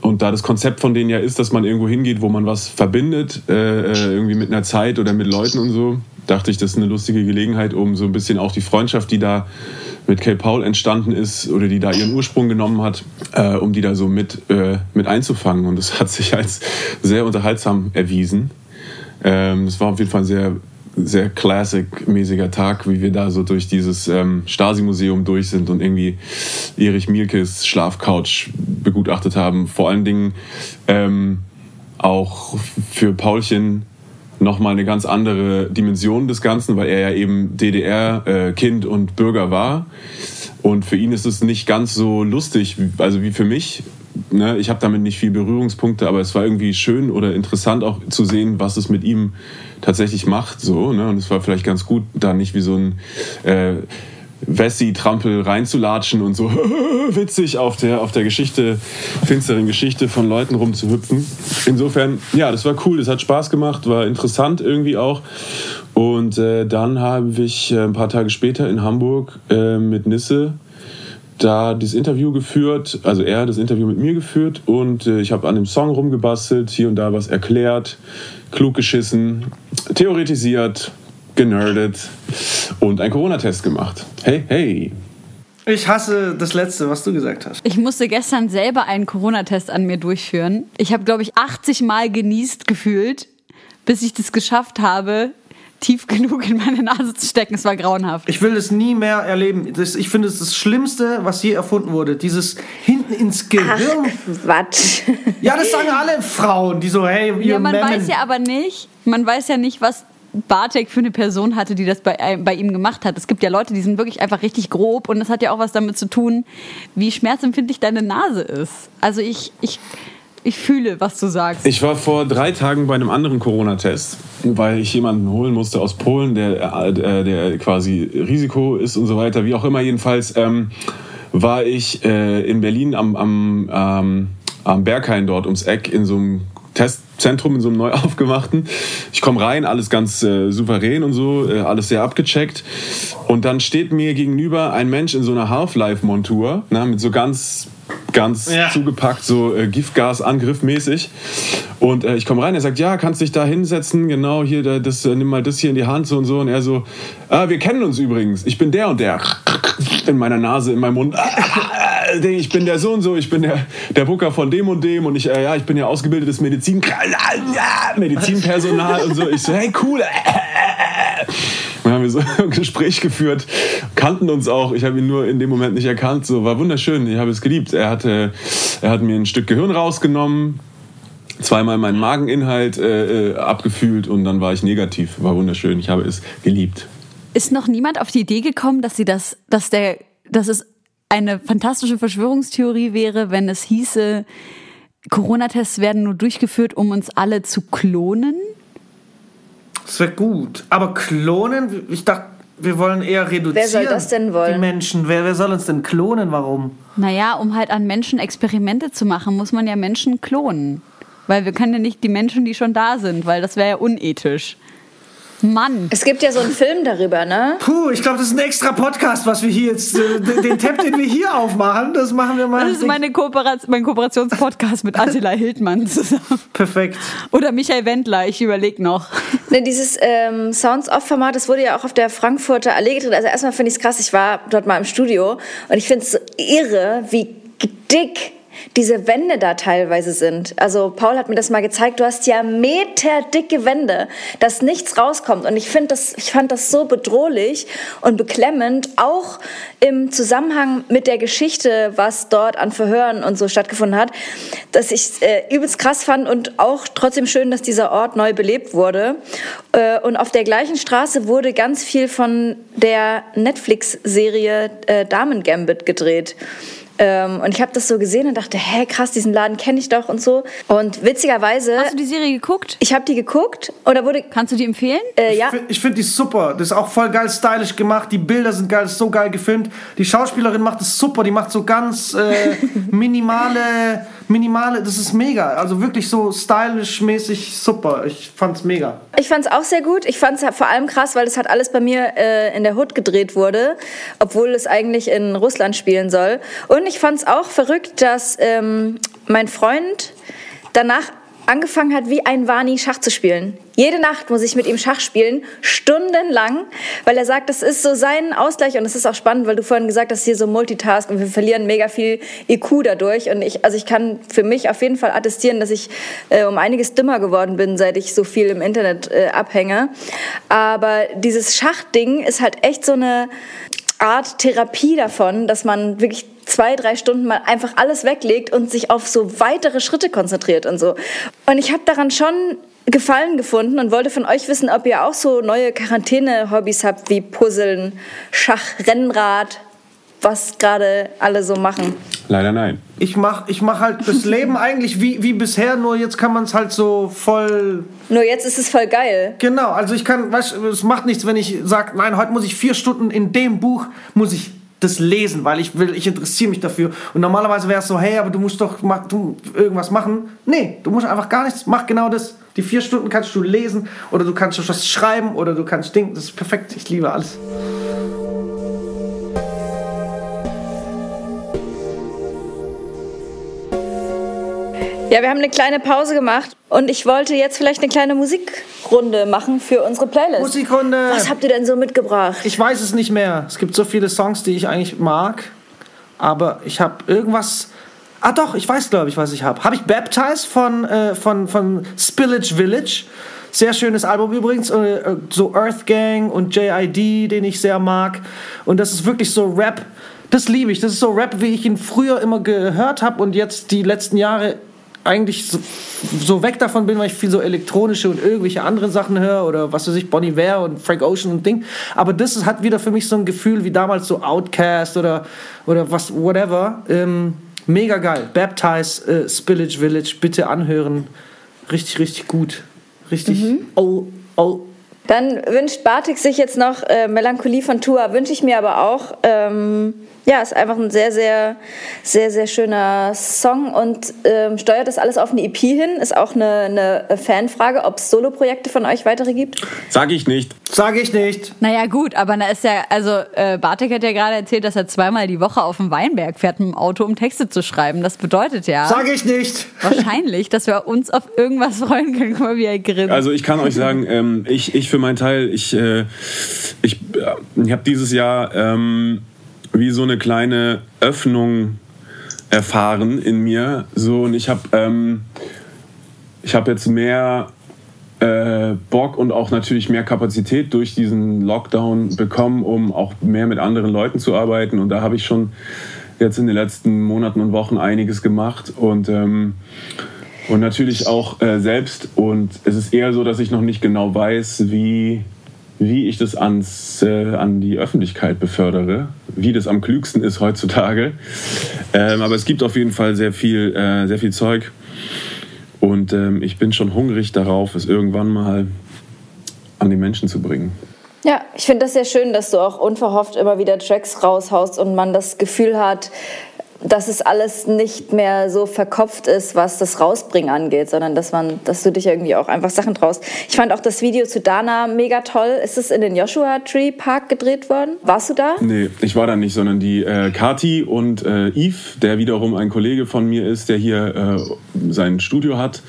Und da das Konzept von denen ja ist, dass man irgendwo hingeht, wo man was verbindet, äh, irgendwie mit einer Zeit oder mit Leuten und so, dachte ich, das ist eine lustige Gelegenheit, um so ein bisschen auch die Freundschaft, die da mit Kay Paul entstanden ist oder die da ihren Ursprung genommen hat, äh, um die da so mit, äh, mit einzufangen. Und das hat sich als sehr unterhaltsam erwiesen. Ähm, das war auf jeden Fall ein sehr, sehr classic-mäßiger Tag, wie wir da so durch dieses ähm, Stasi-Museum durch sind und irgendwie Erich Mielkes Schlafcouch begutachtet haben. Vor allen Dingen ähm, auch für Paulchen nochmal eine ganz andere Dimension des Ganzen, weil er ja eben DDR-Kind und Bürger war. Und für ihn ist es nicht ganz so lustig, also wie für mich. Ne? Ich habe damit nicht viel Berührungspunkte, aber es war irgendwie schön oder interessant auch zu sehen, was es mit ihm tatsächlich macht. So, ne? Und es war vielleicht ganz gut, da nicht wie so ein äh, Wessi-Trampel reinzulatschen und so witzig auf der, auf der Geschichte, finsteren Geschichte von Leuten rumzuhüpfen. Insofern, ja, das war cool, das hat Spaß gemacht, war interessant irgendwie auch. Und äh, dann habe ich äh, ein paar Tage später in Hamburg äh, mit Nisse da das Interview geführt, also er das Interview mit mir geführt und äh, ich habe an dem Song rumgebastelt, hier und da was erklärt, klug geschissen, theoretisiert, generdet und einen Corona-Test gemacht. Hey, hey. Ich hasse das Letzte, was du gesagt hast. Ich musste gestern selber einen Corona-Test an mir durchführen. Ich habe, glaube ich, 80 Mal genießt gefühlt, bis ich das geschafft habe, tief genug in meine Nase zu stecken. Es war grauenhaft. Ich will das nie mehr erleben. Das, ich finde es das Schlimmste, was je erfunden wurde. Dieses hinten ins Gehirn. Quatsch. Ja, das sagen alle Frauen, die so, hey, ihr Ja, man Memmen. weiß ja aber nicht, man weiß ja nicht, was Bartek für eine Person hatte, die das bei, bei ihm gemacht hat. Es gibt ja Leute, die sind wirklich einfach richtig grob und das hat ja auch was damit zu tun, wie schmerzempfindlich deine Nase ist. Also ich, ich, ich fühle, was du sagst. Ich war vor drei Tagen bei einem anderen Corona-Test, weil ich jemanden holen musste aus Polen, der, äh, der quasi Risiko ist und so weiter. Wie auch immer, jedenfalls ähm, war ich äh, in Berlin am, am, ähm, am Berghain dort ums Eck in so einem Testzentrum, in so einem neu aufgemachten. Ich komme rein, alles ganz äh, souverän und so, äh, alles sehr abgecheckt. Und dann steht mir gegenüber ein Mensch in so einer Half-Life-Montur, ne, mit so ganz ganz Ja. zugepackt, so äh, Giftgasangriff mäßig. Und äh, ich komme rein, er sagt, ja, kannst dich da hinsetzen, genau, hier, da, das, äh, nimm mal das hier in die Hand so und so. Und er so, ah, wir kennen uns übrigens, ich bin der und der. In meiner Nase, in meinem Mund. Ah, Ich bin der so und so, ich bin der, der Booker von dem und dem und ich, äh, ja, ich bin ja ausgebildetes Medizin, Medizinpersonal und so. Ich so, hey, cool. Dann haben wir so ein Gespräch geführt, kannten uns auch. Ich habe ihn nur in dem Moment nicht erkannt. So war wunderschön. Ich habe es geliebt. Er hatte, er hat mir ein Stück Gehirn rausgenommen, zweimal meinen Mageninhalt äh, äh, abgefühlt und dann war ich negativ. War wunderschön. Ich habe es geliebt. Ist noch niemand auf die Idee gekommen, dass sie das, dass der, dass es eine fantastische Verschwörungstheorie wäre, wenn es hieße, Corona-Tests werden nur durchgeführt, um uns alle zu klonen. Das wäre gut. Aber klonen, ich dachte, wir wollen eher reduzieren. Wer soll das denn wollen? Die Menschen. Wer, wer soll uns denn klonen? Warum? Naja, um halt an Menschen Experimente zu machen, muss man ja Menschen klonen. Weil wir können ja nicht die Menschen, die schon da sind, weil das wäre ja unethisch. Mann. Es gibt ja so einen Film darüber, ne? Puh, ich glaube, das ist ein extra Podcast, was wir hier jetzt, äh, den, Tab, den wir hier aufmachen, das machen wir mal. Das ist meine Kooperation, mein Kooperationspodcast mit Attila Hildmann zusammen. Perfekt. Oder Michael Wendler, ich überlege noch. Ne, dieses ähm, Sounds-Off-Format, das wurde ja auch auf der Frankfurter Allee gedreht. Also erstmal finde ich es krass, ich war dort mal im Studio und ich finde es so irre, wie dick diese Wände da teilweise sind. Also Paul hat mir das mal gezeigt, du hast ja meterdicke Wände, dass nichts rauskommt. Und ich finde das, ich fand das so bedrohlich und beklemmend, auch im Zusammenhang mit der Geschichte, was dort an Verhören und so stattgefunden hat, dass ich äh, übelst krass fand und auch trotzdem schön, dass dieser Ort neu belebt wurde. Äh, und auf der gleichen Straße wurde ganz viel von der Netflix-Serie äh, Damen Gambit gedreht. Ähm, und ich habe das so gesehen und dachte, hä, krass, diesen Laden kenne ich doch und so. Und witzigerweise. Hast du die Serie geguckt? Ich habe die geguckt oder wurde. Kannst du die empfehlen? Äh, ja. Ich finde find die super. Das ist auch voll geil stylisch gemacht. Die Bilder sind geil, ist so geil gefilmt. Die Schauspielerin macht es super. Die macht so ganz äh, minimale, minimale. Das ist mega. Also wirklich so stylisch mäßig super. Ich fand's mega. Ich fand's auch sehr gut. Ich fand's vor allem krass, weil das hat alles bei mir äh, in der Hood gedreht wurde, obwohl es eigentlich in Russland spielen soll. Und ich fand's auch verrückt, dass ähm, mein Freund danach angefangen hat, wie ein Wani Schach zu spielen. Jede Nacht muss ich mit ihm Schach spielen, stundenlang, weil er sagt, das ist so sein Ausgleich und es ist auch spannend, weil du vorhin gesagt hast, hier so Multitask und wir verlieren mega viel IQ dadurch und ich, also ich kann für mich auf jeden Fall attestieren, dass ich äh, um einiges dümmer geworden bin, seit ich so viel im Internet äh, abhänge. Aber dieses Schachding ist halt echt so eine Art Therapie davon, dass man wirklich zwei, drei Stunden mal einfach alles weglegt und sich auf so weitere Schritte konzentriert und so. Und ich habe daran schon Gefallen gefunden und wollte von euch wissen, ob ihr auch so neue Quarantäne-Hobbys habt, wie Puzzeln, Schach, Rennrad, was gerade alle so machen. Leider nein. Ich mach, ich mach halt das Leben eigentlich wie, wie bisher, nur jetzt kann man es halt so voll. Nur jetzt ist es voll geil. Genau, also ich kann, weißt du, es macht nichts, wenn ich sage, nein, heute muss ich vier Stunden in dem Buch, muss ich das lesen, weil ich will, ich interessiere mich dafür. Und normalerweise wäre es so, hey, aber du musst doch mach, du, irgendwas machen. Nee, du musst einfach gar nichts, mach genau das. Die vier Stunden kannst du lesen oder du kannst was schreiben oder du kannst denken, das ist perfekt, ich liebe alles. Ja, wir haben eine kleine Pause gemacht und ich wollte jetzt vielleicht eine kleine Musikrunde machen für unsere Playlist. Musikrunde! Was habt ihr denn so mitgebracht? Ich weiß es nicht mehr. Es gibt so viele Songs, die ich eigentlich mag, aber ich habe irgendwas. Ah doch, ich weiß, glaube ich, was ich habe. Habe ich Baptized von, äh, von, von Spillage Village. Sehr schönes Album übrigens. Äh, so Earth Gang und JID, den ich sehr mag. Und das ist wirklich so Rap. Das liebe ich. Das ist so Rap, wie ich ihn früher immer gehört habe und jetzt die letzten Jahre eigentlich so, so, weg davon bin, weil ich viel so elektronische und irgendwelche anderen Sachen höre oder was weiß ich, Bonnie Ware und Frank Ocean und Ding. Aber das hat wieder für mich so ein Gefühl wie damals so Outcast oder, oder was, whatever. Ähm, mega geil. Baptize äh, Spillage Village, bitte anhören. Richtig, richtig gut. Richtig. Mhm. Oh, oh. Dann wünscht Bartik sich jetzt noch äh, Melancholie von Tua, wünsche ich mir aber auch. Ähm ja, ist einfach ein sehr, sehr, sehr, sehr schöner Song und ähm, steuert das alles auf eine EP hin. Ist auch eine, eine Fanfrage, ob es Solo-Projekte von euch weitere gibt. Sag ich nicht. Sag ich nicht. Naja, gut, aber da ist ja, also äh, Bartek hat ja gerade erzählt, dass er zweimal die Woche auf dem Weinberg fährt mit dem Auto, um Texte zu schreiben. Das bedeutet ja. Sag ich nicht. Wahrscheinlich, dass wir uns auf irgendwas freuen können. Guck mal, wie er grinst. Also ich kann euch sagen, ähm, ich, ich für meinen Teil, ich, äh, ich, äh, ich habe dieses Jahr. Ähm, wie so eine kleine Öffnung erfahren in mir. So, und ich habe ähm, hab jetzt mehr äh, Bock und auch natürlich mehr Kapazität durch diesen Lockdown bekommen, um auch mehr mit anderen Leuten zu arbeiten. Und da habe ich schon jetzt in den letzten Monaten und Wochen einiges gemacht und, ähm, und natürlich auch äh, selbst. Und es ist eher so, dass ich noch nicht genau weiß, wie wie ich das ans, äh, an die Öffentlichkeit befördere, wie das am klügsten ist heutzutage. Ähm, aber es gibt auf jeden Fall sehr viel, äh, sehr viel Zeug. Und ähm, ich bin schon hungrig darauf, es irgendwann mal an die Menschen zu bringen. Ja, ich finde das sehr schön, dass du auch unverhofft immer wieder Tracks raushaust und man das Gefühl hat, dass es alles nicht mehr so verkopft ist, was das Rausbringen angeht, sondern dass man, dass du dich irgendwie auch einfach Sachen traust. Ich fand auch das Video zu Dana mega toll. Ist es in den Joshua Tree Park gedreht worden? Warst du da? Nee, ich war da nicht, sondern die äh, Kati und äh, Yves, der wiederum ein Kollege von mir ist, der hier äh, sein Studio hat,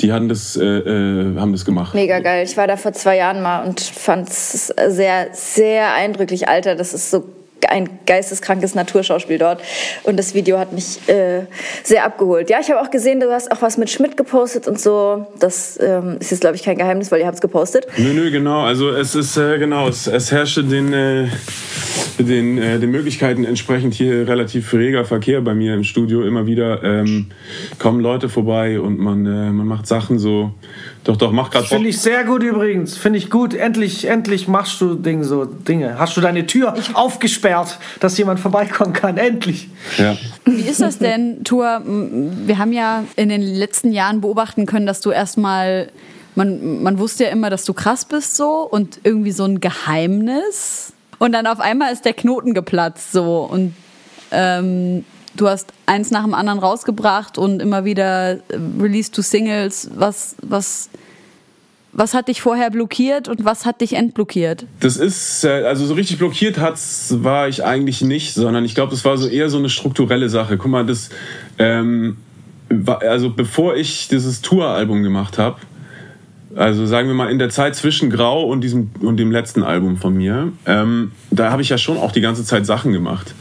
die haben das, äh, äh, haben das gemacht. Mega geil. Ich war da vor zwei Jahren mal und fand es sehr, sehr eindrücklich. Alter, das ist so ein geisteskrankes Naturschauspiel dort. Und das Video hat mich äh, sehr abgeholt. Ja, ich habe auch gesehen, du hast auch was mit Schmidt gepostet und so. Das ähm, ist jetzt, glaube ich, kein Geheimnis, weil ihr habt es gepostet. Nö, nö, genau. Also es ist, äh, genau, es, es herrschte den, äh, den, äh, den Möglichkeiten entsprechend hier relativ reger Verkehr bei mir im Studio. Immer wieder ähm, kommen Leute vorbei und man, äh, man macht Sachen so doch, doch, mach gerade Finde ich sehr gut übrigens. Finde ich gut. Endlich, endlich machst du Ding, so Dinge. Hast du deine Tür aufgesperrt, dass jemand vorbeikommen kann? Endlich. Ja. Wie ist das denn, Tour? Wir haben ja in den letzten Jahren beobachten können, dass du erstmal, man, man wusste ja immer, dass du krass bist so und irgendwie so ein Geheimnis. Und dann auf einmal ist der Knoten geplatzt so und ähm, du hast eins nach dem anderen rausgebracht und immer wieder äh, released du Singles. Was, was, was hat dich vorher blockiert und was hat dich entblockiert? Das ist, äh, also so richtig blockiert hat's, war ich eigentlich nicht, sondern ich glaube, das war so eher so eine strukturelle Sache. Guck mal, das, ähm, also bevor ich dieses Tour-Album gemacht habe, also sagen wir mal in der Zeit zwischen Grau und diesem und dem letzten Album von mir, ähm, da habe ich ja schon auch die ganze Zeit Sachen gemacht.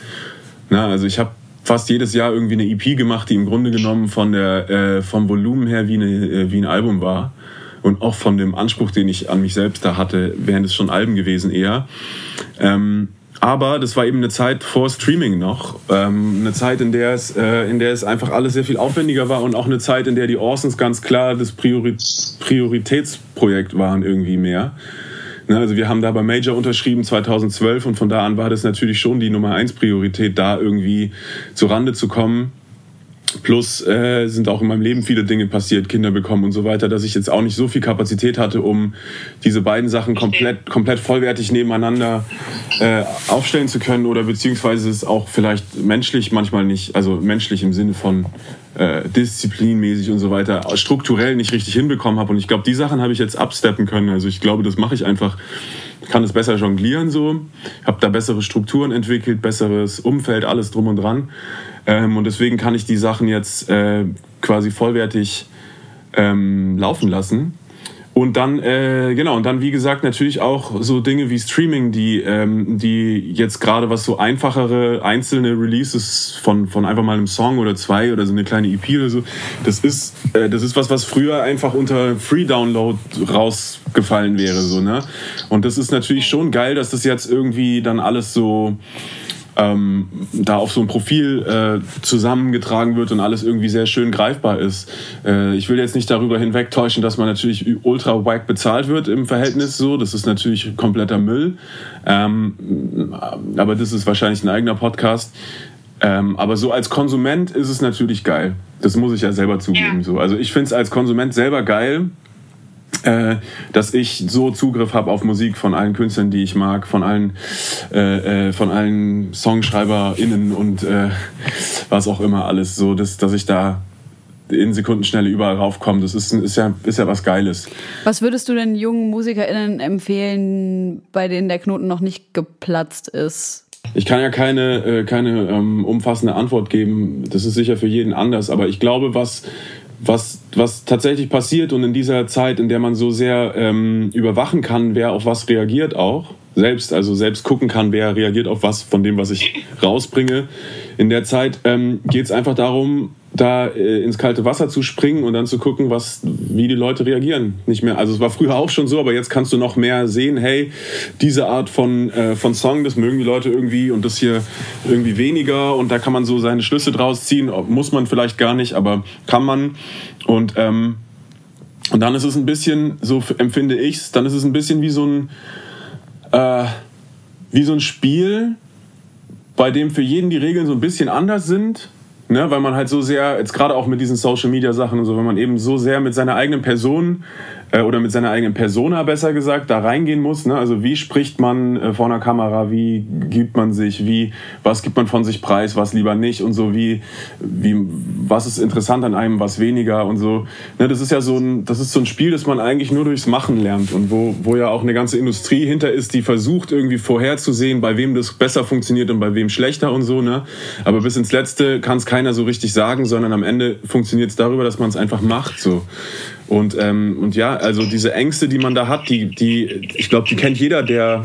Na, also ich habe fast jedes Jahr irgendwie eine EP gemacht, die im Grunde genommen von der, äh, vom Volumen her wie, eine, äh, wie ein Album war. Und auch von dem Anspruch, den ich an mich selbst da hatte, wären es schon Alben gewesen eher. Ähm, aber das war eben eine Zeit vor Streaming noch. Ähm, eine Zeit, in der, es, äh, in der es einfach alles sehr viel aufwendiger war und auch eine Zeit, in der die Orsons ganz klar das Priori Prioritätsprojekt waren irgendwie mehr. Ne, also wir haben da bei Major unterschrieben 2012 und von da an war das natürlich schon die Nummer eins Priorität, da irgendwie zu Rande zu kommen. Plus äh, sind auch in meinem Leben viele Dinge passiert, Kinder bekommen und so weiter, dass ich jetzt auch nicht so viel Kapazität hatte, um diese beiden Sachen komplett, komplett vollwertig nebeneinander äh, aufstellen zu können oder beziehungsweise es auch vielleicht menschlich manchmal nicht, also menschlich im Sinne von äh, disziplinmäßig und so weiter strukturell nicht richtig hinbekommen habe. Und ich glaube, die Sachen habe ich jetzt absteppen können. Also ich glaube, das mache ich einfach, kann es besser jonglieren so, habe da bessere Strukturen entwickelt, besseres Umfeld, alles drum und dran. Ähm, und deswegen kann ich die Sachen jetzt äh, quasi vollwertig ähm, laufen lassen. Und dann, äh, genau, und dann, wie gesagt, natürlich auch so Dinge wie Streaming, die, ähm, die jetzt gerade was so einfachere einzelne Releases von, von einfach mal einem Song oder zwei oder so eine kleine EP oder so, das ist, äh, das ist was, was früher einfach unter Free Download rausgefallen wäre, so, ne? Und das ist natürlich schon geil, dass das jetzt irgendwie dann alles so, ähm, da auf so ein Profil äh, zusammengetragen wird und alles irgendwie sehr schön greifbar ist. Äh, ich will jetzt nicht darüber hinwegtäuschen, dass man natürlich ultra wack bezahlt wird im Verhältnis so. Das ist natürlich kompletter Müll. Ähm, aber das ist wahrscheinlich ein eigener Podcast. Ähm, aber so als Konsument ist es natürlich geil. Das muss ich ja selber zugeben. Ja. So. Also ich finde es als Konsument selber geil, äh, dass ich so Zugriff habe auf Musik von allen Künstlern, die ich mag, von allen, äh, äh, von allen SongschreiberInnen und äh, was auch immer alles, so dass, dass ich da in Sekundenschnelle überall raufkomme. Das ist, ist, ja, ist ja was Geiles. Was würdest du denn jungen MusikerInnen empfehlen, bei denen der Knoten noch nicht geplatzt ist? Ich kann ja keine, keine ähm, umfassende Antwort geben. Das ist sicher für jeden anders. Aber ich glaube, was was, was tatsächlich passiert und in dieser Zeit, in der man so sehr ähm, überwachen kann, wer auf was reagiert auch, selbst, also selbst gucken kann, wer reagiert auf was von dem, was ich rausbringe, in der Zeit ähm, geht es einfach darum, da äh, ins kalte Wasser zu springen und dann zu gucken, was, wie die Leute reagieren. Nicht mehr. Also es war früher auch schon so, aber jetzt kannst du noch mehr sehen, hey, diese Art von, äh, von Song, das mögen die Leute irgendwie und das hier irgendwie weniger und da kann man so seine Schlüsse draus ziehen. Muss man vielleicht gar nicht, aber kann man. Und, ähm, und dann ist es ein bisschen, so empfinde ich es, dann ist es ein bisschen wie so ein äh, wie so ein Spiel, bei dem für jeden die Regeln so ein bisschen anders sind. Ne, weil man halt so sehr, jetzt gerade auch mit diesen Social Media Sachen und so, wenn man eben so sehr mit seiner eigenen Person äh, oder mit seiner eigenen Persona besser gesagt da reingehen muss. Ne? Also wie spricht man äh, vor einer Kamera, wie gibt man sich, wie was gibt man von sich preis, was lieber nicht und so wie wie was ist interessant an einem, was weniger und so. Ne? Das ist ja so ein das ist so ein Spiel, das man eigentlich nur durchs Machen lernt und wo wo ja auch eine ganze Industrie hinter ist, die versucht irgendwie vorherzusehen, bei wem das besser funktioniert und bei wem schlechter und so. Ne? Aber bis ins Letzte kann es keiner so richtig sagen, sondern am Ende funktioniert es darüber, dass man es einfach macht so. Und, ähm, und ja, also diese Ängste, die man da hat, die, die ich glaube, die kennt jeder, der,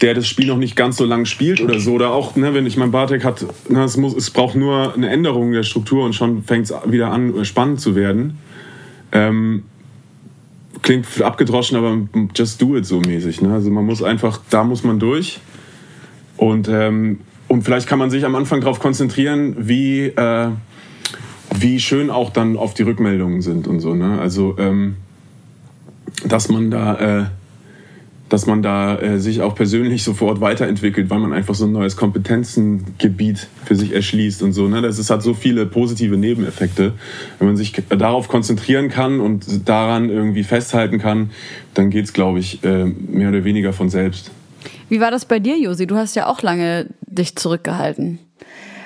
der das Spiel noch nicht ganz so lang spielt oder so. Oder auch, ne, wenn ich mein Bartek hat, ne, es, muss, es braucht nur eine Änderung der Struktur und schon fängt es wieder an, spannend zu werden. Ähm, klingt abgedroschen, aber just do it so mäßig. Ne? Also man muss einfach, da muss man durch. Und, ähm, und vielleicht kann man sich am Anfang darauf konzentrieren, wie, äh, wie schön auch dann auf die Rückmeldungen sind und so. Ne? Also, ähm, dass man da, äh, dass man da äh, sich auch persönlich sofort weiterentwickelt, weil man einfach so ein neues Kompetenzengebiet für sich erschließt und so. Ne? Das ist, hat so viele positive Nebeneffekte. Wenn man sich darauf konzentrieren kann und daran irgendwie festhalten kann, dann geht es, glaube ich, äh, mehr oder weniger von selbst. Wie war das bei dir, Josi? Du hast ja auch lange dich zurückgehalten.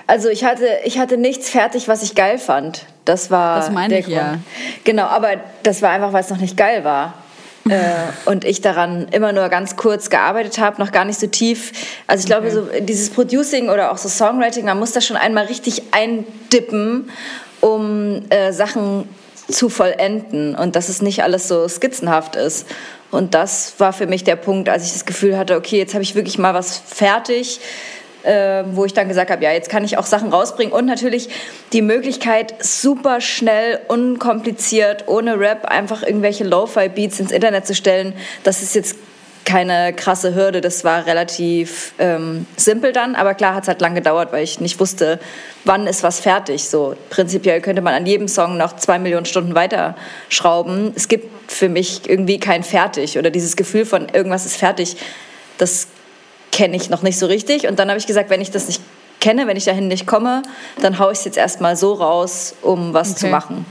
Also ich hatte, ich hatte nichts fertig, was ich geil fand. Das war das meine der ich, Grund. ja. Genau, aber das war einfach, weil es noch nicht geil war. äh, und ich daran immer nur ganz kurz gearbeitet habe, noch gar nicht so tief. Also ich glaube, so dieses Producing oder auch so Songwriting, man muss da schon einmal richtig eindippen, um äh, Sachen zu vollenden und dass es nicht alles so skizzenhaft ist. Und das war für mich der Punkt, als ich das Gefühl hatte, okay, jetzt habe ich wirklich mal was fertig äh, wo ich dann gesagt habe, ja, jetzt kann ich auch Sachen rausbringen und natürlich die Möglichkeit, super schnell, unkompliziert, ohne Rap einfach irgendwelche Lo-Fi-Beats ins Internet zu stellen. Das ist jetzt keine krasse Hürde, das war relativ ähm, simpel dann, aber klar hat es halt lange gedauert, weil ich nicht wusste, wann ist was fertig. So prinzipiell könnte man an jedem Song noch zwei Millionen Stunden weiterschrauben. Es gibt für mich irgendwie kein Fertig oder dieses Gefühl von irgendwas ist fertig. Das kenne ich noch nicht so richtig. Und dann habe ich gesagt, wenn ich das nicht kenne, wenn ich dahin nicht komme, dann haue ich es jetzt erstmal so raus, um was Okay. zu machen.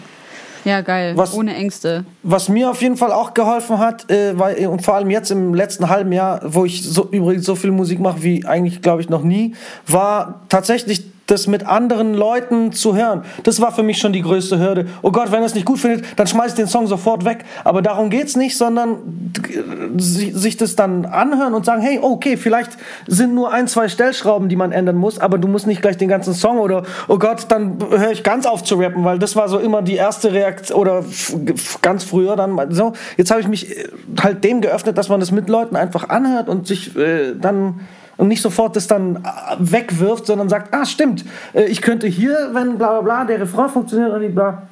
Ja, geil. Was- Ohne Ängste. Was mir auf jeden Fall auch geholfen hat, äh, weil, und vor allem jetzt im letzten halben Jahr, wo ich so, übrigens so viel Musik mache wie eigentlich, glaube ich, noch nie, war tatsächlich das mit anderen Leuten zu hören. Das war für mich schon die größte Hürde. Oh Gott, wenn er es nicht gut findet, dann schmeiß ich den Song sofort weg. Aber darum geht's nicht, sondern äh, si- sich das dann anhören und sagen, hey, okay, vielleicht sind nur ein, zwei Stellschrauben, die man ändern muss, aber du musst nicht gleich den ganzen Song oder, oh Gott, dann höre ich ganz auf zu rappen, weil das war so immer die erste Reaktion oder ganz früher dann so. Jetzt habe ich mich äh, halt dem geöffnet, dass man das mit Leuten einfach anhört und sich äh, dann und nicht sofort das dann äh, wegwirft, sondern sagt, ah, stimmt, äh, ich könnte hier, wenn bla bla bla, der Refrain funktioniert und die bla.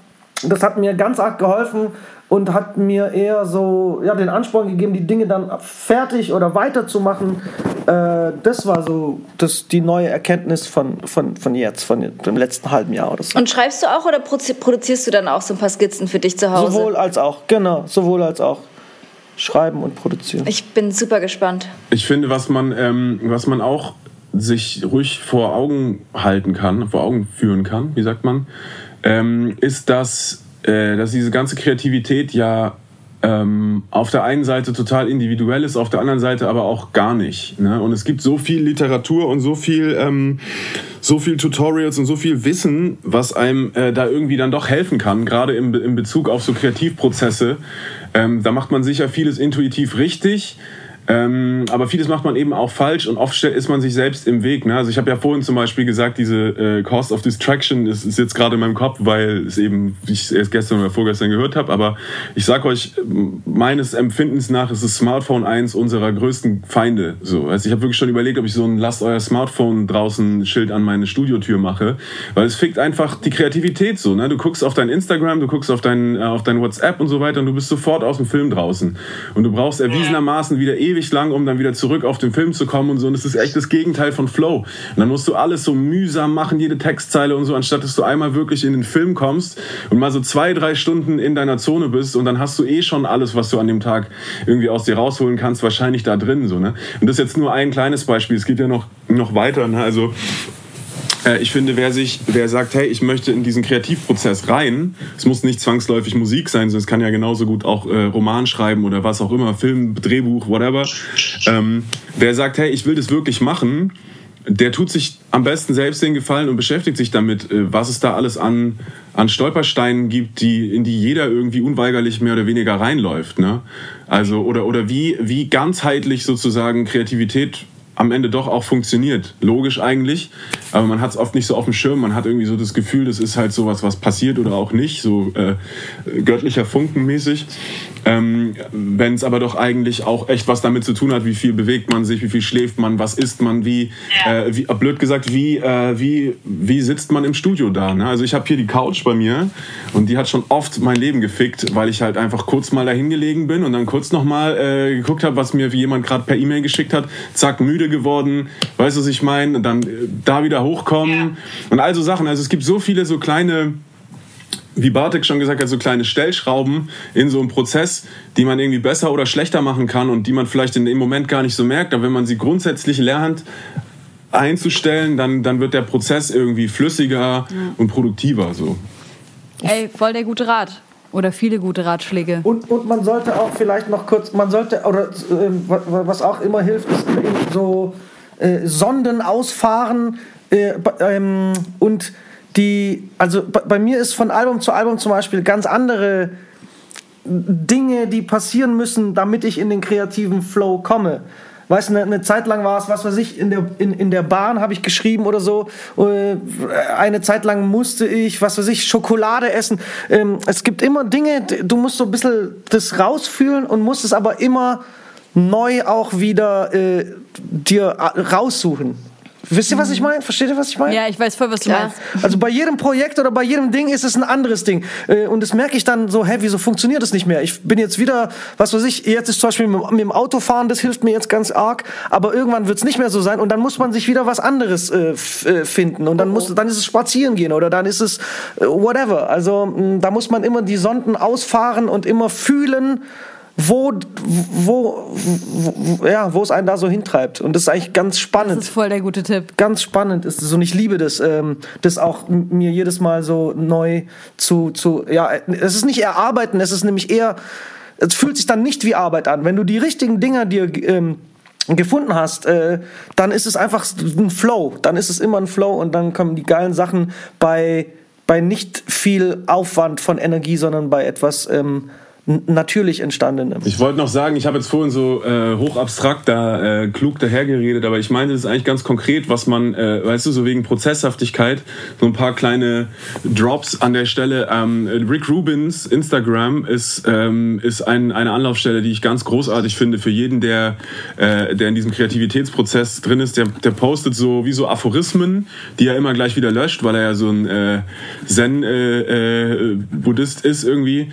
Das hat mir ganz arg geholfen und hat mir eher so ja, den Ansporn gegeben, die Dinge dann fertig oder weiterzumachen. Äh, das war so das, die neue Erkenntnis von, von, von jetzt, von dem letzten halben Jahr oder so. Und schreibst du auch oder produzierst du dann auch so ein paar Skizzen für dich zu Hause? Sowohl als auch, genau, sowohl als auch. Schreiben und produzieren. Ich bin super gespannt. Ich finde, was man, ähm, was man auch sich ruhig vor Augen halten kann, vor Augen führen kann, wie sagt man, ähm, ist, dass, äh, dass diese ganze Kreativität ja ähm, auf der einen Seite total individuell ist, auf der anderen Seite aber auch gar nicht. Ne? Und es gibt so viel Literatur und so viel, ähm, so viel Tutorials und so viel Wissen, was einem äh, da irgendwie dann doch helfen kann, gerade im, im Bezug auf so Kreativprozesse. Ähm, da macht man sicher vieles intuitiv richtig. Ähm, aber vieles macht man eben auch falsch und oft ist man sich selbst im Weg. Ne? Also ich habe ja vorhin zum Beispiel gesagt, diese äh, Cost of Distraction ist, ist jetzt gerade in meinem Kopf, weil es eben, ich erst gestern oder vorgestern gehört habe. Aber ich sage euch, meines Empfindens nach ist das Smartphone eins unserer größten Feinde. So, also ich habe wirklich schon überlegt, ob ich so ein Lasst euer Smartphone draußen Schild an meine Studiotür mache, weil es fickt einfach die Kreativität so. Ne? Du guckst auf dein Instagram, du guckst auf dein, äh, auf dein WhatsApp und so weiter und du bist sofort aus dem Film draußen. Und du brauchst erwiesenermaßen wieder ewig lang, um dann wieder zurück auf den Film zu kommen und so. Und es ist echt das Gegenteil von Flow. Und dann musst du alles so mühsam machen, jede Textzeile und so, anstatt dass du einmal wirklich in den Film kommst und mal so zwei, drei Stunden in deiner Zone bist und dann hast du eh schon alles, was du an dem Tag irgendwie aus dir rausholen kannst, wahrscheinlich da drin. So, ne? Und das ist jetzt nur ein kleines Beispiel. Es geht ja noch, noch weiter. Ne? Also ich finde, wer sich, wer sagt, hey, ich möchte in diesen Kreativprozess rein, es muss nicht zwangsläufig Musik sein, sondern es kann ja genauso gut auch äh, Roman schreiben oder was auch immer, Film, Drehbuch, whatever. Ähm, wer sagt, hey, ich will das wirklich machen, der tut sich am besten selbst den Gefallen und beschäftigt sich damit, äh, was es da alles an, an Stolpersteinen gibt, die, in die jeder irgendwie unweigerlich mehr oder weniger reinläuft. Ne? Also, oder, oder wie, wie ganzheitlich sozusagen Kreativität am Ende doch auch funktioniert. Logisch eigentlich, aber man hat es oft nicht so auf dem Schirm. Man hat irgendwie so das Gefühl, das ist halt sowas, was passiert oder auch nicht, so äh, göttlicher Funken mäßig. Ähm, Wenn es aber doch eigentlich auch echt was damit zu tun hat, wie viel bewegt man sich, wie viel schläft man, was isst man, wie, äh, wie blöd gesagt, wie, äh, wie, wie sitzt man im Studio da. Ne? Also ich habe hier die Couch bei mir und die hat schon oft mein Leben gefickt, weil ich halt einfach kurz mal dahin gelegen bin und dann kurz nochmal äh, geguckt habe, was mir jemand gerade per E-Mail geschickt hat, zack, müde geworden, weißt du, was ich meine? Und dann äh, da wieder hochkommen ja. und all so Sachen. Also es gibt so viele so kleine wie Bartek schon gesagt hat, so kleine Stellschrauben in so einem Prozess, die man irgendwie besser oder schlechter machen kann und die man vielleicht in dem Moment gar nicht so merkt. Aber wenn man sie grundsätzlich lernt einzustellen, dann, dann wird der Prozess irgendwie flüssiger ja. und produktiver. So. Ey, voll der gute Rat. Oder viele gute Ratschläge. Und, und man sollte auch vielleicht noch kurz, man sollte, oder äh, was auch immer hilft, ist so äh, Sonden ausfahren äh, ähm, und die, also bei mir ist von Album zu Album zum Beispiel ganz andere Dinge, die passieren müssen, damit ich in den kreativen Flow komme. Weißt du, eine, eine Zeit lang war es, was weiß ich, in der, in, in der Bahn habe ich geschrieben oder so. Äh, eine Zeit lang musste ich, was weiß ich, Schokolade essen. Ähm, es gibt immer Dinge, du musst so ein bisschen das rausfühlen und musst es aber immer neu auch wieder äh, dir raussuchen. Wisst ihr, was ich meine? Versteht ihr, was ich meine? Ja, ich weiß voll, was du meinst. Also bei jedem Projekt oder bei jedem Ding ist es ein anderes Ding. Äh, und das merke ich dann so, hä, wieso funktioniert das nicht mehr? Ich bin jetzt wieder, was weiß ich, jetzt ist zum Beispiel mit, dem Autofahren, das hilft mir jetzt ganz arg, aber irgendwann wird es nicht mehr so sein und dann muss man sich wieder was anderes äh, äh finden und dann, muss, dann ist es spazieren gehen oder dann ist es äh, whatever. Also mh, da muss man immer die Sonden ausfahren und immer fühlen, wo, wo, wo, ja, wo es einen da so hintreibt. Und das ist eigentlich ganz spannend. Das ist voll der gute Tipp. Ganz spannend ist es. Und ich liebe das, ähm, das auch mir jedes Mal so neu zu, zu, ja, es ist nicht erarbeiten, es ist nämlich eher, es fühlt sich dann nicht wie Arbeit an. Wenn du die richtigen Dinger dir, ähm, gefunden hast, äh, dann ist es einfach ein Flow. Dann ist es immer ein Flow und dann kommen die geilen Sachen bei, bei nicht viel Aufwand von Energie, sondern bei etwas ähm, natürlich entstanden Ich wollte noch sagen, ich habe jetzt vorhin so äh, hochabstrakt da äh, klug dahergeredet, aber ich meine, das ist eigentlich ganz konkret, was man, äh, weißt du, so wegen Prozesshaftigkeit, so ein paar kleine Drops an der Stelle. Ähm, Rick Rubins Instagram ist, ähm, ist ein, eine Anlaufstelle, die ich ganz großartig finde für jeden, der, äh, der in diesem Kreativitätsprozess drin ist. Der, der postet so wie so Aphorismen, die er immer gleich wieder löscht, weil er ja so ein äh, Zen-Buddhist äh, ist irgendwie.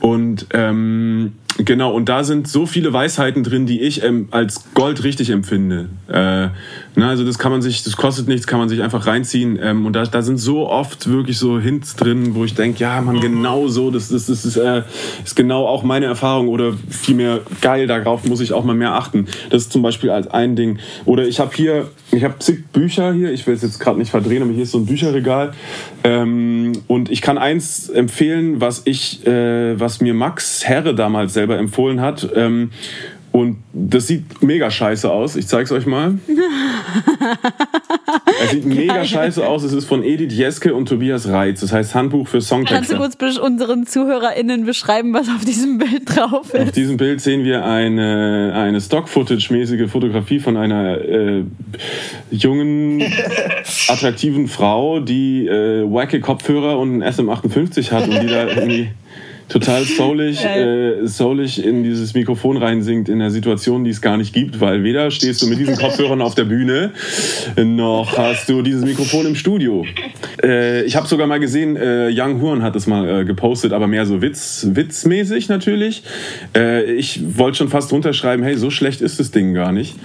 Und ähm, genau, und da sind so viele Weisheiten drin, die ich ähm, als Gold richtig empfinde. Äh, na, also das kann man sich, das kostet nichts, kann man sich einfach reinziehen. Ähm, und da, da sind so oft wirklich so Hints drin, wo ich denke, ja, man, genau so, das, das, das ist, äh, ist genau auch meine Erfahrung oder vielmehr geil, darauf muss ich auch mal mehr achten. Das ist zum Beispiel als ein Ding. Oder ich habe hier, ich habe zig Bücher hier, ich will es jetzt gerade nicht verdrehen, aber hier ist so ein Bücherregal. Ähm, und ich kann eins empfehlen, was ich, äh, was mir Max Herre damals selber empfohlen hat. Ähm, und das sieht mega scheiße aus. Ich zeig's euch mal. es sieht mega scheiße aus. Es ist von Edith Jeske und Tobias Reitz. Das heißt Handbuch für Songtexte. Kannst du kurz unseren ZuhörerInnen beschreiben, was auf diesem Bild drauf ist? Auf diesem Bild sehen wir eine, eine Stock-Footage-mäßige Fotografie von einer äh, jungen, attraktiven Frau, die äh, wacke Kopfhörer und einen SM58 hat und die da irgendwie total soulig, äh, soulig in dieses Mikrofon reinsingt in der Situation, die es gar nicht gibt, weil weder stehst du mit diesen Kopfhörern auf der Bühne, noch hast du dieses Mikrofon im Studio. Äh, ich habe sogar mal gesehen, äh, Young Horn hat das mal äh, gepostet, aber mehr so Witz, witzmäßig natürlich. Äh, ich wollte schon fast runterschreiben, hey, so schlecht ist das Ding gar nicht.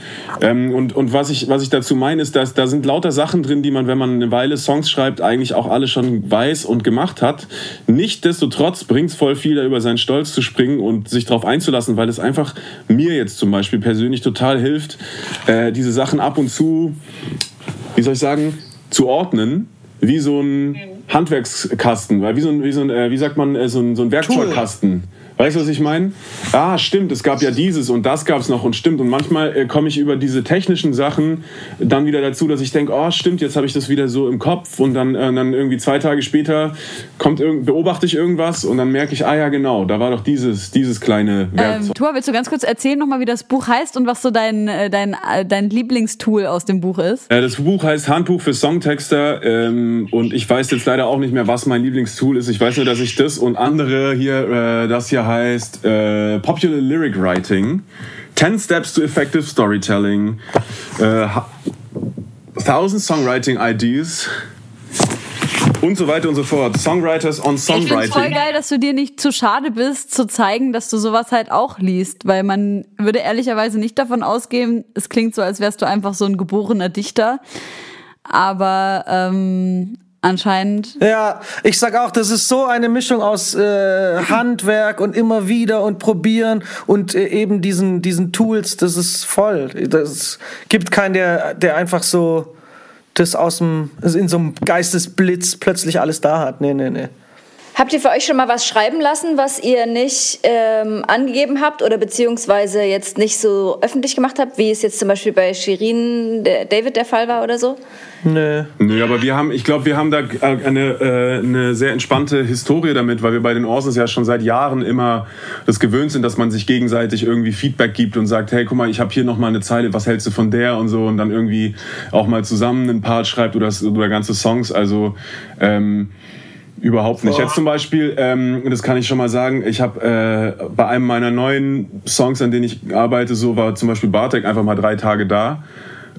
Ähm, und und was, ich, was ich dazu meine, ist, dass da sind lauter Sachen drin, die man, wenn man eine Weile Songs schreibt, eigentlich auch alle schon weiß und gemacht hat. Nichtsdestotrotz bringt es voll viel, da über seinen Stolz zu springen und sich darauf einzulassen, weil es einfach mir jetzt zum Beispiel persönlich total hilft, äh, diese Sachen ab und zu, wie soll ich sagen, zu ordnen, wie so ein Handwerkskasten, weil wie so ein, wie, so ein, äh, wie sagt man, äh, so ein, so ein Werkzeugkasten. Weißt du, was ich meine? Ah, stimmt, es gab ja dieses und das gab es noch und stimmt. Und manchmal äh, komme ich über diese technischen Sachen dann wieder dazu, dass ich denke, oh, stimmt, jetzt habe ich das wieder so im Kopf und dann, äh, dann irgendwie zwei Tage später kommt beobachte ich irgendwas und dann merke ich, ah ja, genau, da war doch dieses, dieses kleine Werkzeug. Ähm, Tua, willst du ganz kurz erzählen nochmal, wie das Buch heißt und was so dein, äh, dein, äh, dein Lieblingstool aus dem Buch ist? Äh, das Buch heißt Handbuch für Songtexter ähm, und ich weiß jetzt leider auch nicht mehr, was mein Lieblingstool ist. Ich weiß nur, dass ich das und andere hier, äh, das hier heißt äh, Popular Lyric Writing, 10 Steps to Effective Storytelling, äh, 1000 Songwriting Ideas und so weiter und so fort. Songwriters on Ich finde voll Songwriting. geil, dass du dir nicht zu schade bist, zu zeigen, dass du sowas halt auch liest, weil man würde ehrlicherweise nicht davon ausgehen, es klingt so, als wärst du einfach so ein geborener Dichter, aber ähm, anscheinend Ja, ich sag auch, das ist so eine Mischung aus äh, Handwerk und immer wieder und probieren und äh, eben diesen, diesen Tools, das ist voll. Das gibt keinen, der, der einfach so das aus dem, in so einem Geistesblitz plötzlich alles da hat. Nee, nee, nee. Habt ihr für euch schon mal was schreiben lassen, was ihr nicht ähm, angegeben habt oder beziehungsweise jetzt nicht so öffentlich gemacht habt, wie es jetzt zum Beispiel bei Shirin der David der Fall war oder so? Nee. Nö, aber wir haben, ich glaube, wir haben da eine, äh, eine sehr entspannte Historie damit, weil wir bei den Orsons ja schon seit Jahren immer das gewöhnt sind, dass man sich gegenseitig irgendwie Feedback gibt und sagt, hey, guck mal, ich habe hier noch mal eine Zeile, was hältst du von der und so und dann irgendwie auch mal zusammen einen Part schreibt oder, oder ganze Songs. Also ähm, Überhaupt nicht. Jetzt zum Beispiel, ähm, das kann ich schon mal sagen, ich habe äh, bei einem meiner neuen Songs, an denen ich arbeite, so war zum Beispiel Bartek einfach mal drei Tage da.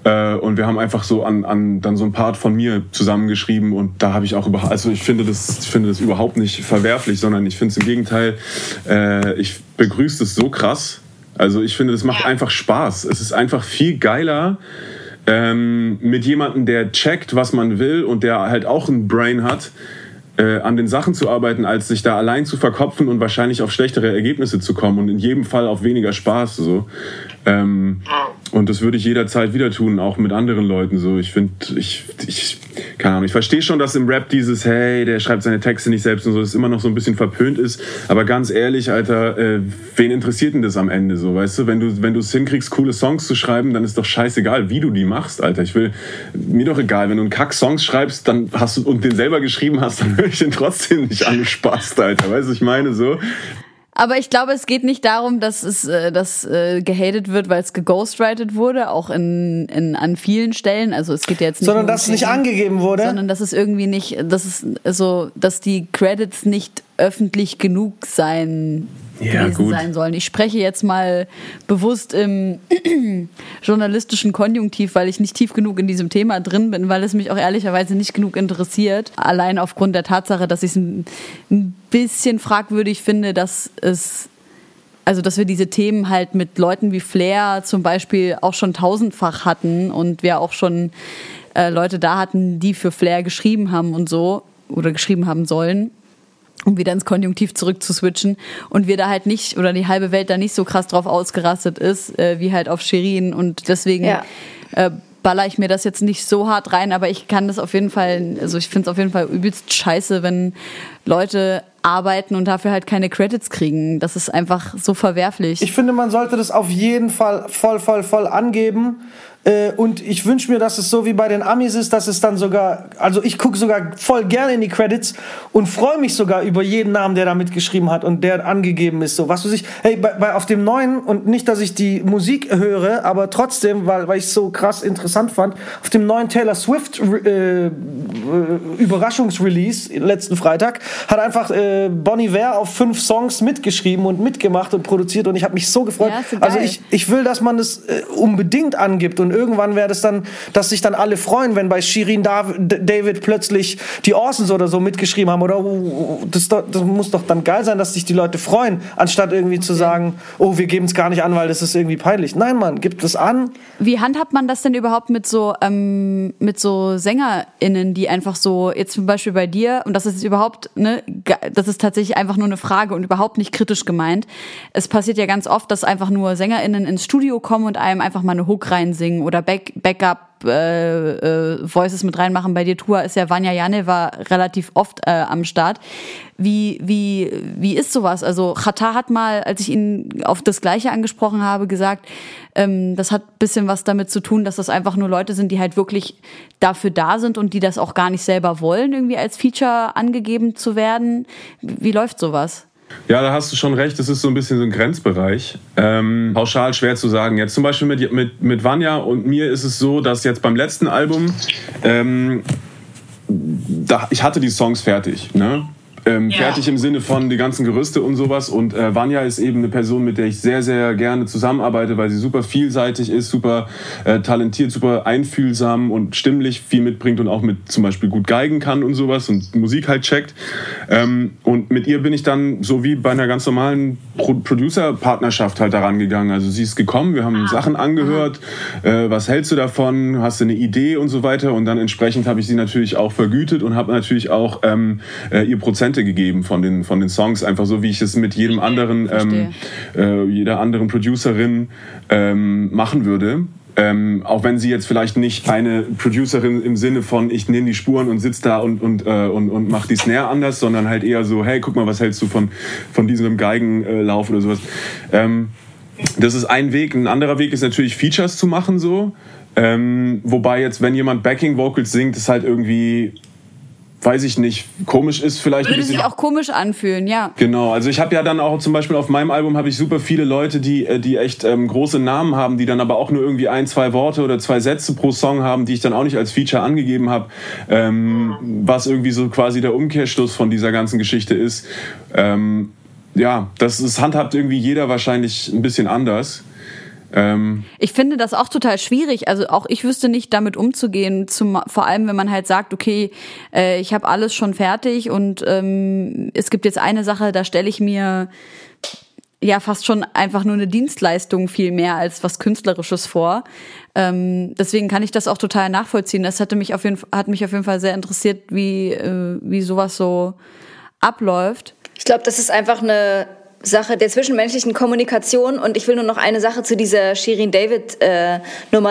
Äh, und wir haben einfach so an, an dann so ein Part von mir zusammengeschrieben und da habe ich auch überhaupt, also ich finde das, ich finde das überhaupt nicht verwerflich, sondern ich finde es im Gegenteil, äh, ich begrüße das so krass. Also ich finde, das macht einfach Spaß. Es ist einfach viel geiler, ähm, mit jemandem, der checkt, was man will und der halt auch ein Brain hat, äh, an den Sachen zu arbeiten, als sich da allein zu verkopfen und wahrscheinlich auf schlechtere Ergebnisse zu kommen und in jedem Fall auf weniger Spaß. So. Ähm, und das würde ich jederzeit wieder tun, auch mit anderen Leuten. So, ich finde, ich, ich, keine Ahnung, ich verstehe schon, dass im Rap dieses, hey, der schreibt seine Texte nicht selbst und so, das immer noch so ein bisschen verpönt ist. Aber ganz ehrlich, Alter, äh, wen interessiert denn das am Ende so, weißt du? Wenn du, wenn es hinkriegst, coole Songs zu schreiben, dann ist doch scheißegal, wie du die machst, Alter. Ich will, mir doch egal, wenn du einen Kack-Songs schreibst, dann hast du und den selber geschrieben hast, dann höre ich den trotzdem nicht an, du Spaß, Alter. Weißt du, ich meine so. Aber ich glaube, es geht nicht darum, dass es äh, dass, äh, gehatet wird, weil es geghostwritet wurde, auch in, in, an vielen Stellen. Also es geht ja jetzt nicht Sondern dass es nicht angegeben wurde. Sondern dass es irgendwie nicht, dass es also, dass die Credits nicht öffentlich genug sein Ja, gewesen gut. sein sollen. Ich spreche jetzt mal bewusst im journalistischen Konjunktiv, weil ich nicht tief genug in diesem Thema drin bin, weil es mich auch ehrlicherweise nicht genug interessiert. Allein aufgrund der Tatsache, dass ich es ein, ein bisschen fragwürdig finde, dass es also dass wir diese Themen halt mit Leuten wie Flair zum Beispiel auch schon tausendfach hatten und wir auch schon äh, Leute da hatten, die für Flair geschrieben haben und so oder geschrieben haben sollen um wieder ins Konjunktiv zurück zu switchen und wir da halt nicht oder die halbe Welt da nicht so krass drauf ausgerastet ist, äh, wie halt auf Shirin und deswegen Ja. äh, baller ich mir das jetzt nicht so hart rein, aber ich kann das auf jeden Fall, also ich finde es auf jeden Fall übelst scheiße, wenn Leute arbeiten und dafür halt keine Credits kriegen. Das ist einfach so verwerflich. Ich finde, man sollte das auf jeden Fall voll, voll, voll angeben. Äh, und ich wünsche mir, dass es so wie bei den Amis ist, dass es dann sogar, also ich gucke sogar voll gerne in die Credits und freue mich sogar über jeden Namen, der da mitgeschrieben hat und der angegeben ist. So, was weiß ich, hey, bei, bei, auf dem neuen, und nicht, dass ich die Musik höre, aber trotzdem, weil, weil ich es so krass interessant fand, auf dem neuen Taylor Swift äh, Überraschungsrelease letzten Freitag hat einfach äh, Bonnie Ware auf fünf Songs mitgeschrieben und mitgemacht und produziert und ich habe mich so gefreut. Ja, so also ich, ich will, dass man das äh, unbedingt angibt und irgendwann wäre das dann, dass sich dann alle freuen, wenn bei Shirin David plötzlich die Orsons oder so mitgeschrieben haben oder oh, das, das, muss doch dann geil sein, dass sich die Leute freuen, anstatt irgendwie zu sagen, oh, wir geben es gar nicht an, weil das ist irgendwie peinlich. Nein, man, gibt es an. Wie handhabt man das denn überhaupt mit so, ähm, mit so SängerInnen, die einfach so, jetzt zum Beispiel bei dir, und das ist überhaupt, ne, das ist tatsächlich einfach nur eine Frage und überhaupt nicht kritisch gemeint. Es passiert ja ganz oft, dass einfach nur SängerInnen ins Studio kommen und einem einfach mal eine Hook reinsingen oder Back, Backup äh, äh, Voices mit reinmachen. Bei dir Tour ist ja Vanya Janne war relativ oft äh, am Start. Wie, wie, wie ist sowas? Also Chata hat mal, als ich ihn auf das Gleiche angesprochen habe, gesagt, ähm, das hat bisschen was damit zu tun, dass das einfach nur Leute sind, die halt wirklich dafür da sind und die das auch gar nicht selber wollen, irgendwie als Feature angegeben zu werden. Wie läuft sowas? Ja, da hast du schon recht, das ist so ein bisschen so ein Grenzbereich. Ähm, pauschal schwer zu sagen. Jetzt zum Beispiel mit, mit, mit Vanya und mir ist es so, dass jetzt beim letzten Album, ähm, da, ich hatte die Songs fertig. Ne? Ähm, ja. fertig im Sinne von die ganzen Gerüste und sowas. Und äh, Vanya ist eben eine Person, mit der ich sehr, sehr gerne zusammenarbeite, weil sie super vielseitig ist, super äh, talentiert, super einfühlsam und stimmlich viel mitbringt und auch mit zum Beispiel gut geigen kann und sowas und Musik halt checkt. Ähm, und mit ihr bin ich dann so wie bei einer ganz normalen Pro Producer-Partnerschaft halt daran gegangen. Also sie ist gekommen, wir haben ah. Sachen angehört, äh, was hältst du davon, hast du eine Idee und so weiter. Und dann entsprechend habe ich sie natürlich auch vergütet und habe natürlich auch ähm, äh, ihr Prozent Prozente gegeben von den, von den Songs, einfach so wie ich es mit jedem anderen, ähm, äh, jeder anderen Producerin ähm, machen würde. Ähm, auch wenn sie jetzt vielleicht nicht eine Producerin im Sinne von ich nehme die Spuren und sitze da und, und, äh, und, und mach die Snare anders, sondern halt eher so, hey, guck mal, was hältst du von, von diesem Geigenlauf oder sowas. Ähm, das ist ein Weg. Ein anderer Weg ist natürlich Features zu machen so. Ähm, wobei jetzt, wenn jemand Backing Vocals singt, ist halt irgendwie weiß ich nicht, komisch ist vielleicht Würde sich auch komisch anfühlen, ja. Genau, also ich habe ja dann auch zum Beispiel auf meinem Album habe ich super viele Leute, die, äh, die echt ähm, große Namen haben, die dann aber auch nur irgendwie ein, zwei Worte oder zwei Sätze pro Song haben, die ich dann auch nicht als Feature angegeben habe, ähm, was irgendwie so quasi der Umkehrschluss von dieser ganzen Geschichte ist. Ähm, ja, das, das handhabt irgendwie jeder wahrscheinlich ein bisschen anders. Ähm ich finde das auch total schwierig. Also auch ich wüsste nicht damit umzugehen, zum, vor allem wenn man halt sagt, okay, äh, ich habe alles schon fertig und ähm, es gibt jetzt eine Sache, da stelle ich mir ja fast schon einfach nur eine Dienstleistung viel mehr als was Künstlerisches vor. Ähm, deswegen kann ich das auch total nachvollziehen. Das hatte mich auf jeden, hat mich auf jeden Fall sehr interessiert, wie, äh, wie sowas so abläuft. Ich glaube, das ist einfach eine Sache der zwischenmenschlichen Kommunikation. Und ich will nur noch eine Sache zu dieser Shirin David äh,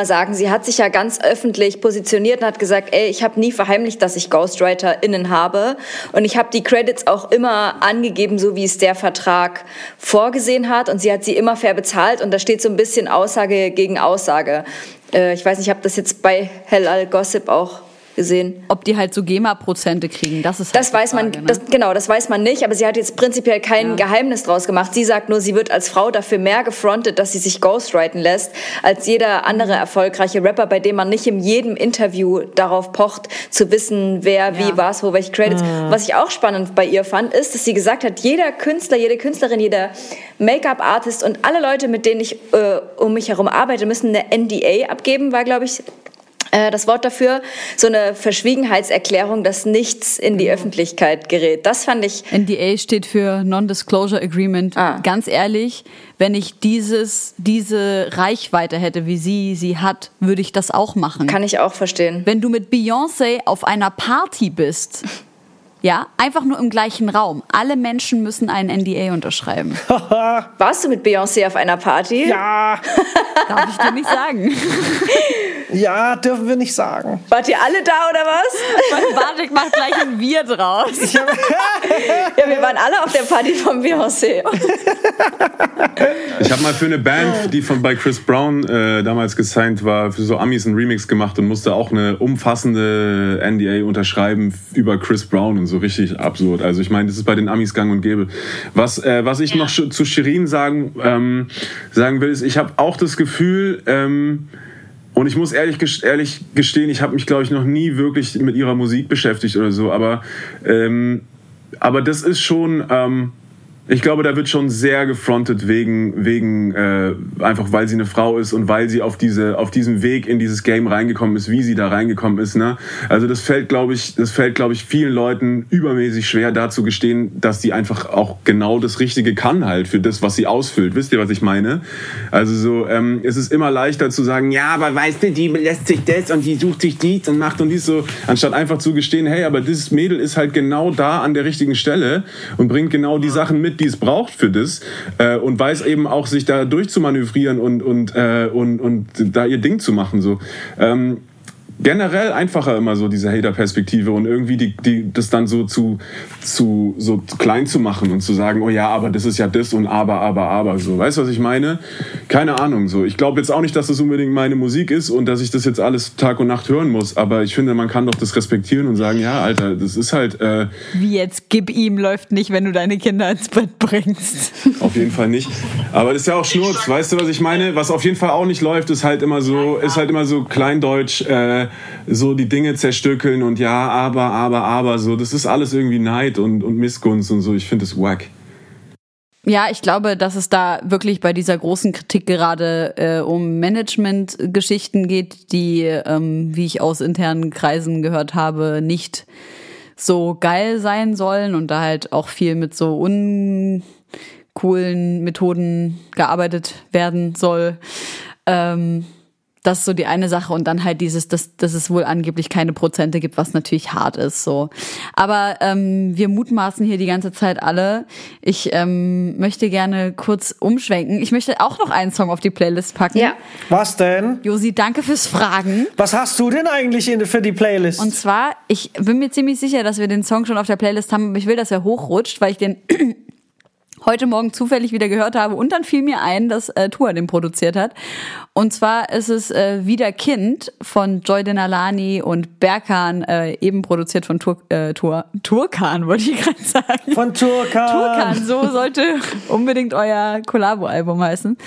sagen. Sie hat sich ja ganz öffentlich positioniert und hat gesagt, ey, ich habe nie verheimlicht, dass ich GhostwriterInnen habe. Und ich habe die Credits auch immer angegeben, so wie es der Vertrag vorgesehen hat. Und sie hat sie immer fair bezahlt. Und da steht so ein bisschen Aussage gegen Aussage. Äh, ich weiß nicht, ich habe das jetzt bei Hell Al Gossip auch gesehen. Ob die halt so GEMA-Prozente kriegen, das ist halt Das weiß Frage, man, ne? das, genau, das weiß man nicht, aber sie hat jetzt prinzipiell kein ja. Geheimnis draus gemacht. Sie sagt nur, sie wird als Frau dafür mehr gefrontet, dass sie sich ghostwriten lässt, als jeder andere erfolgreiche Rapper, bei dem man nicht in jedem Interview darauf pocht, zu wissen, wer, ja. wie, was, wo, welche Credits. Mhm. Was ich auch spannend bei ihr fand, ist, dass sie gesagt hat, jeder Künstler, jede Künstlerin, jeder Make-up-Artist und alle Leute, mit denen ich äh, um mich herum arbeite, müssen eine NDA abgeben, war, glaube ich, das Wort dafür, so eine Verschwiegenheitserklärung, dass nichts in die Öffentlichkeit gerät. Das fand ich. NDA steht für Non-Disclosure Agreement. Ah. Ganz ehrlich, wenn ich dieses, diese Reichweite hätte, wie sie sie hat, würde ich das auch machen. Kann ich auch verstehen. Wenn du mit Beyoncé auf einer Party bist, ja, einfach nur im gleichen Raum. Alle Menschen müssen einen NDA unterschreiben. Warst du mit Beyoncé auf einer Party? Ja. Darf ich dir nicht sagen. Ja, dürfen wir nicht sagen. Wart ihr alle da oder was? Bartek macht gleich ein Wir draus. ja, wir waren alle auf der Party von Beyoncé. Ich habe mal für eine Band, die von bei Chris Brown äh, damals gesigned war, für so Amis einen Remix gemacht und musste auch eine umfassende NDA unterschreiben über Chris Brown und so richtig absurd. Also ich meine, das ist bei den Amis gang und gäbe. Was, äh, was ich noch zu Shirin sagen, ähm, sagen will, ist, ich habe auch das Gefühl, ähm, und ich muss ehrlich, ehrlich gestehen, ich habe mich, glaube ich, noch nie wirklich mit ihrer Musik beschäftigt oder so. Aber, ähm, aber das ist schon, ähm, ich glaube, da wird schon sehr gefrontet wegen, wegen äh, einfach weil sie eine Frau ist und weil sie auf diese auf diesem Weg in dieses Game reingekommen ist, wie sie da reingekommen ist. Ne? Also das fällt, glaube ich, das fällt, glaube ich, vielen Leuten übermäßig schwer, dazu gestehen, dass die einfach auch genau das Richtige kann halt für das, was sie ausfüllt. Wisst ihr, was ich meine? Also so, ähm, es ist immer leichter zu sagen, ja, aber weißt du, die lässt sich das und die sucht sich dies und macht und dies so, anstatt einfach zu gestehen, hey, aber dieses Mädel ist halt genau da an der richtigen Stelle und bringt genau die Sachen mit die es braucht für das äh, und weiß eben auch, sich da durchzumanövrieren und, und, äh, und, und da ihr Ding zu machen. So. Ähm, generell einfacher immer so diese Hater-Perspektive und irgendwie die, die, das dann so zu, zu, so klein zu machen und zu sagen, oh ja, aber das ist ja das und aber, aber, aber, so. Weißt du, was ich meine? Keine Ahnung, so. Ich glaube jetzt auch nicht, dass das unbedingt meine Musik ist und dass ich das jetzt alles Tag und Nacht hören muss, aber ich finde, man kann doch das respektieren und sagen, ja, Alter, das ist halt... Äh, Wie jetzt, gib ihm läuft nicht, wenn du deine Kinder ins Bett bringst. Auf jeden Fall nicht. Aber das ist ja auch Schnurz, weißt du, was ich meine? Was auf jeden Fall auch nicht läuft, ist halt immer so, ist halt immer so kleindeutsch, äh, so die Dinge zerstückeln und ja, aber, aber, aber, so. Das ist alles irgendwie Neid und, und Missgunst und so. Ich finde es wack. Ja, ich glaube, dass es da wirklich bei dieser großen Kritik gerade äh, um Management-Geschichten geht, die, ähm, wie ich aus internen Kreisen gehört habe, nicht so geil sein sollen und da halt auch viel mit so uncoolen Methoden gearbeitet werden soll. Ähm, das ist so die eine Sache und dann halt dieses, dass, dass es wohl angeblich keine Prozente gibt, was natürlich hart ist. So, aber ähm, wir mutmaßen hier die ganze Zeit alle. Ich ähm, möchte gerne kurz umschwenken. Ich möchte auch noch einen Song auf die Playlist packen. Ja. Was denn? Josi, danke fürs Fragen. Was hast du denn eigentlich in, für die Playlist? Und zwar, ich bin mir ziemlich sicher, dass wir den Song schon auf der Playlist haben, aber ich will, dass er hochrutscht, weil ich den heute Morgen zufällig wieder gehört habe und dann fiel mir ein, dass äh, Tua den produziert hat. Und zwar ist es äh, Wieder Kind von Joy Denalani und Berkan, äh, eben produziert von Tur äh, Tur Turkan, wollte ich gerade sagen. Von Turkan. Turkan, so sollte unbedingt euer Collabo-Album heißen.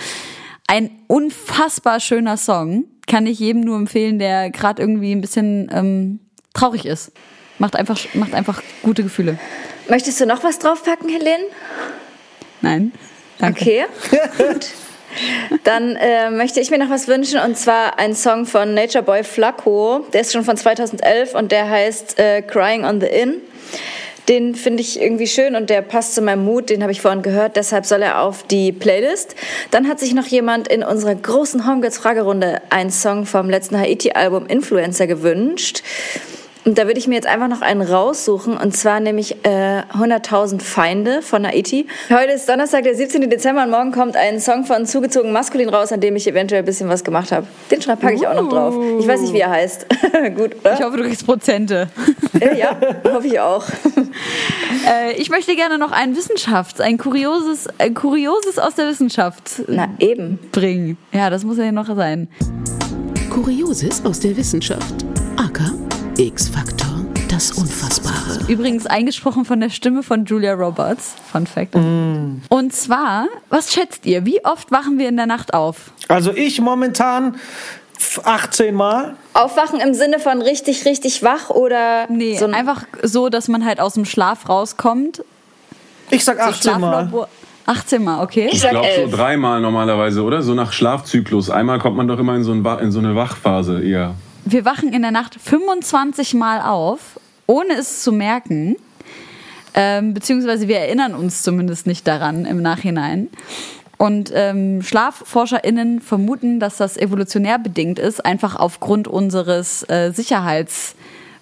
Ein unfassbar schöner Song. Kann ich jedem nur empfehlen, der gerade irgendwie ein bisschen ähm, traurig ist. Macht einfach, macht einfach gute Gefühle. Möchtest du noch was draufpacken, Helene? Nein. Danke. Okay, gut. Dann äh, möchte ich mir noch was wünschen und zwar ein Song von Nature Boy Flacco. Der ist schon von 2011 und der heißt äh, Crying on the Inn. Den finde ich irgendwie schön und der passt zu meinem Mut. Den habe ich vorhin gehört, deshalb soll er auf die Playlist. Dann hat sich noch jemand in unserer großen Homegirls Fragerunde einen Song vom letzten Haiti-Album Influencer gewünscht. Und da würde ich mir jetzt einfach noch einen raussuchen, und zwar nämlich äh, 100.000 Feinde von Haiti. Heute ist Donnerstag, der 17. Dezember, und morgen kommt ein Song von Zugezogen Maskulin raus, an dem ich eventuell ein bisschen was gemacht habe. Den Schreib packe ich auch noch drauf. Ich weiß nicht, wie er heißt. Gut, oder? Ich hoffe, du kriegst Prozente. Äh, ja, hoffe ich auch. äh, ich möchte gerne noch ein Wissenschafts-, ein kurioses, ein kurioses aus der Wissenschaft Na, eben. bringen. Ja, das muss ja noch sein. Kurioses aus der Wissenschaft. Aka X-Faktor, das Unfassbare. Übrigens eingesprochen von der Stimme von Julia Roberts. Fun Fact. Mm. Und zwar, was schätzt ihr? Wie oft wachen wir in der Nacht auf? Also ich momentan 18 Mal. Aufwachen im Sinne von richtig, richtig wach oder Nee, so ein einfach so, dass man halt aus dem Schlaf rauskommt. Ich sag So 18 Mal. Schlaflabor- 18 Mal, okay. Ich Ich glaube so dreimal normalerweise, oder? So nach Schlafzyklus. Einmal kommt man doch immer in so, ein, in so eine Wachphase eher. Wir wachen in der Nacht 25 Mal auf, ohne es zu merken. Ähm, beziehungsweise wir erinnern uns zumindest nicht daran im Nachhinein. Und ähm, SchlafforscherInnen vermuten, dass das evolutionär bedingt ist, einfach aufgrund unseres äh,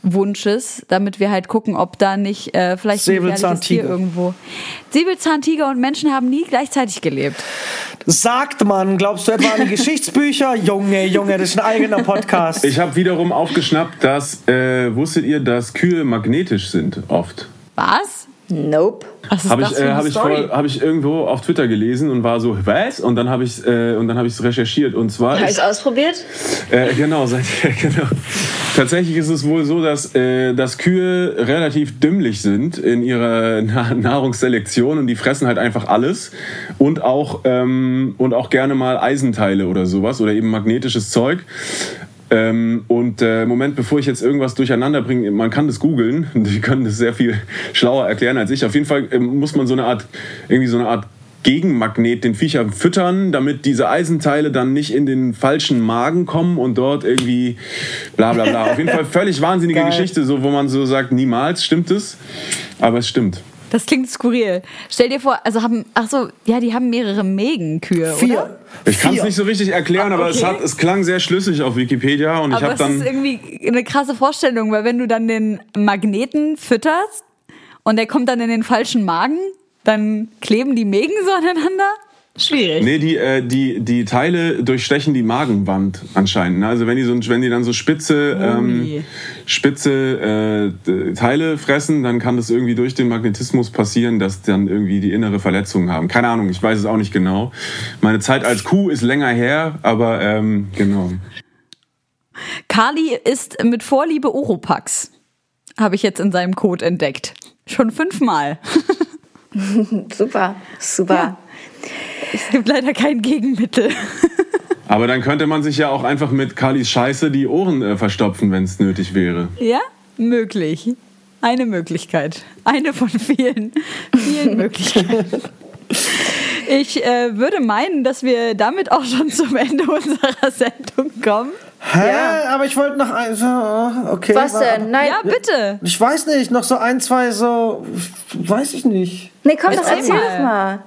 Sicherheitswunsches, damit wir halt gucken, ob da nicht äh, vielleicht ein gefährliches Tier Säbelzahntiger. irgendwo. Säbelzahntiger und Menschen haben nie gleichzeitig gelebt. Sagt man, glaubst du etwa an die Geschichtsbücher? Junge, Junge, das ist ein eigener Podcast. Ich habe wiederum aufgeschnappt, dass, äh, wusstet ihr, dass Kühe magnetisch sind oft? Was? Nope. Habe ich, äh, hab ich, vor- hab ich irgendwo auf Twitter gelesen und war so, was? Und dann habe ich äh, und dann habe ich es recherchiert und zwar Habe ich ist, ausprobiert? äh, genau, seit, genau. Tatsächlich ist es wohl so, dass, äh, dass Kühe relativ dümmlich sind in ihrer Na Nahrungsselektion und die fressen halt einfach alles und auch ähm, und auch gerne mal Eisenteile oder sowas oder eben magnetisches Zeug. Ähm, und äh, Moment, bevor ich jetzt irgendwas durcheinander bringe, man kann das googeln, die können das sehr viel schlauer erklären als ich. Auf jeden Fall ähm, muss man so eine Art, irgendwie so eine Art Gegenmagnet den Viechern füttern, damit diese Eisenteile dann nicht in den falschen Magen kommen und dort irgendwie bla bla bla. Auf jeden Fall völlig wahnsinnige Geil. Geschichte, so wo man so sagt, niemals stimmt es, aber es stimmt. Das klingt skurril. Stell dir vor, also haben, ach so, ja, die haben mehrere Mägenkühe, oder? Vier. Ich kann es nicht so richtig erklären, aber es, okay. hat, es klang sehr schlüssig auf Wikipedia und ich Aber habe es dann ist irgendwie eine krasse Vorstellung, weil wenn du dann den Magneten fütterst und der kommt dann in den falschen Magen, dann kleben die Mägen so aneinander. Schwierig. Nee, die, äh, die, die Teile durchstechen die Magenwand anscheinend. ne? Also wenn die, so, wenn die dann so spitze, ähm, Ui. spitze äh, Teile fressen, dann kann das irgendwie durch den Magnetismus passieren, dass dann irgendwie die innere Verletzungen haben. Keine Ahnung, ich weiß es auch nicht genau. Meine Zeit als Kuh ist länger her, aber ähm, genau. Kali isst mit Vorliebe Oropax. Habe ich jetzt in seinem Code entdeckt. Schon fünfmal. Super, super. Es gibt leider kein Gegenmittel. Aber dann könnte man sich ja auch einfach mit Kalis Scheiße die Ohren äh, verstopfen, wenn es nötig wäre. Ja, möglich. Eine Möglichkeit. Eine von vielen, vielen Möglichkeiten. Ich äh, würde meinen, dass wir damit auch schon zum Ende unserer Sendung kommen. Hä? Aber ich wollte noch ein. So, okay. Was wa- denn? Nein. Ja, bitte. Ich weiß nicht, noch so ein, zwei so. Weiß ich nicht. Nee, komm, doch, Erzähl erzähl mal. doch mal.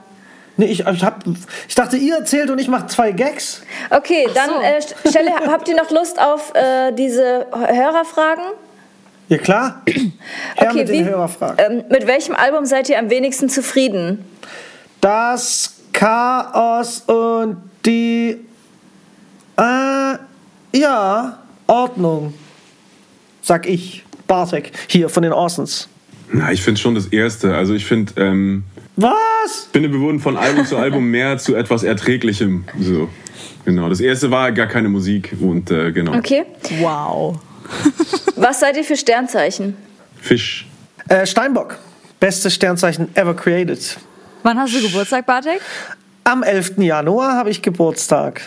Nee, ich, ich, hab, ich dachte, ihr erzählt und ich mache zwei Gags. Okay, dann so. äh, Stelle, habt ihr noch Lust auf äh, diese Hörerfragen? Ja, klar. Her Okay, mit wie- den Hörerfragen. Ähm, mit welchem Album seid ihr am wenigsten zufrieden? Das Chaos und die. Äh, ja, Ordnung. Sag ich. Bartek, hier von den Orsons. Na, ich finde schon das Erste. Also ich finde, ähm, Was? finde, wir wurden von Album zu Album mehr zu etwas Erträglichem. So. Genau. Das erste war gar keine Musik und äh, genau. Okay. Wow. Was seid ihr für Sternzeichen? Fisch. Äh, Steinbock. Bestes Sternzeichen ever created. Wann hast du Geburtstag, Bartek? Am 11. Januar habe ich Geburtstag.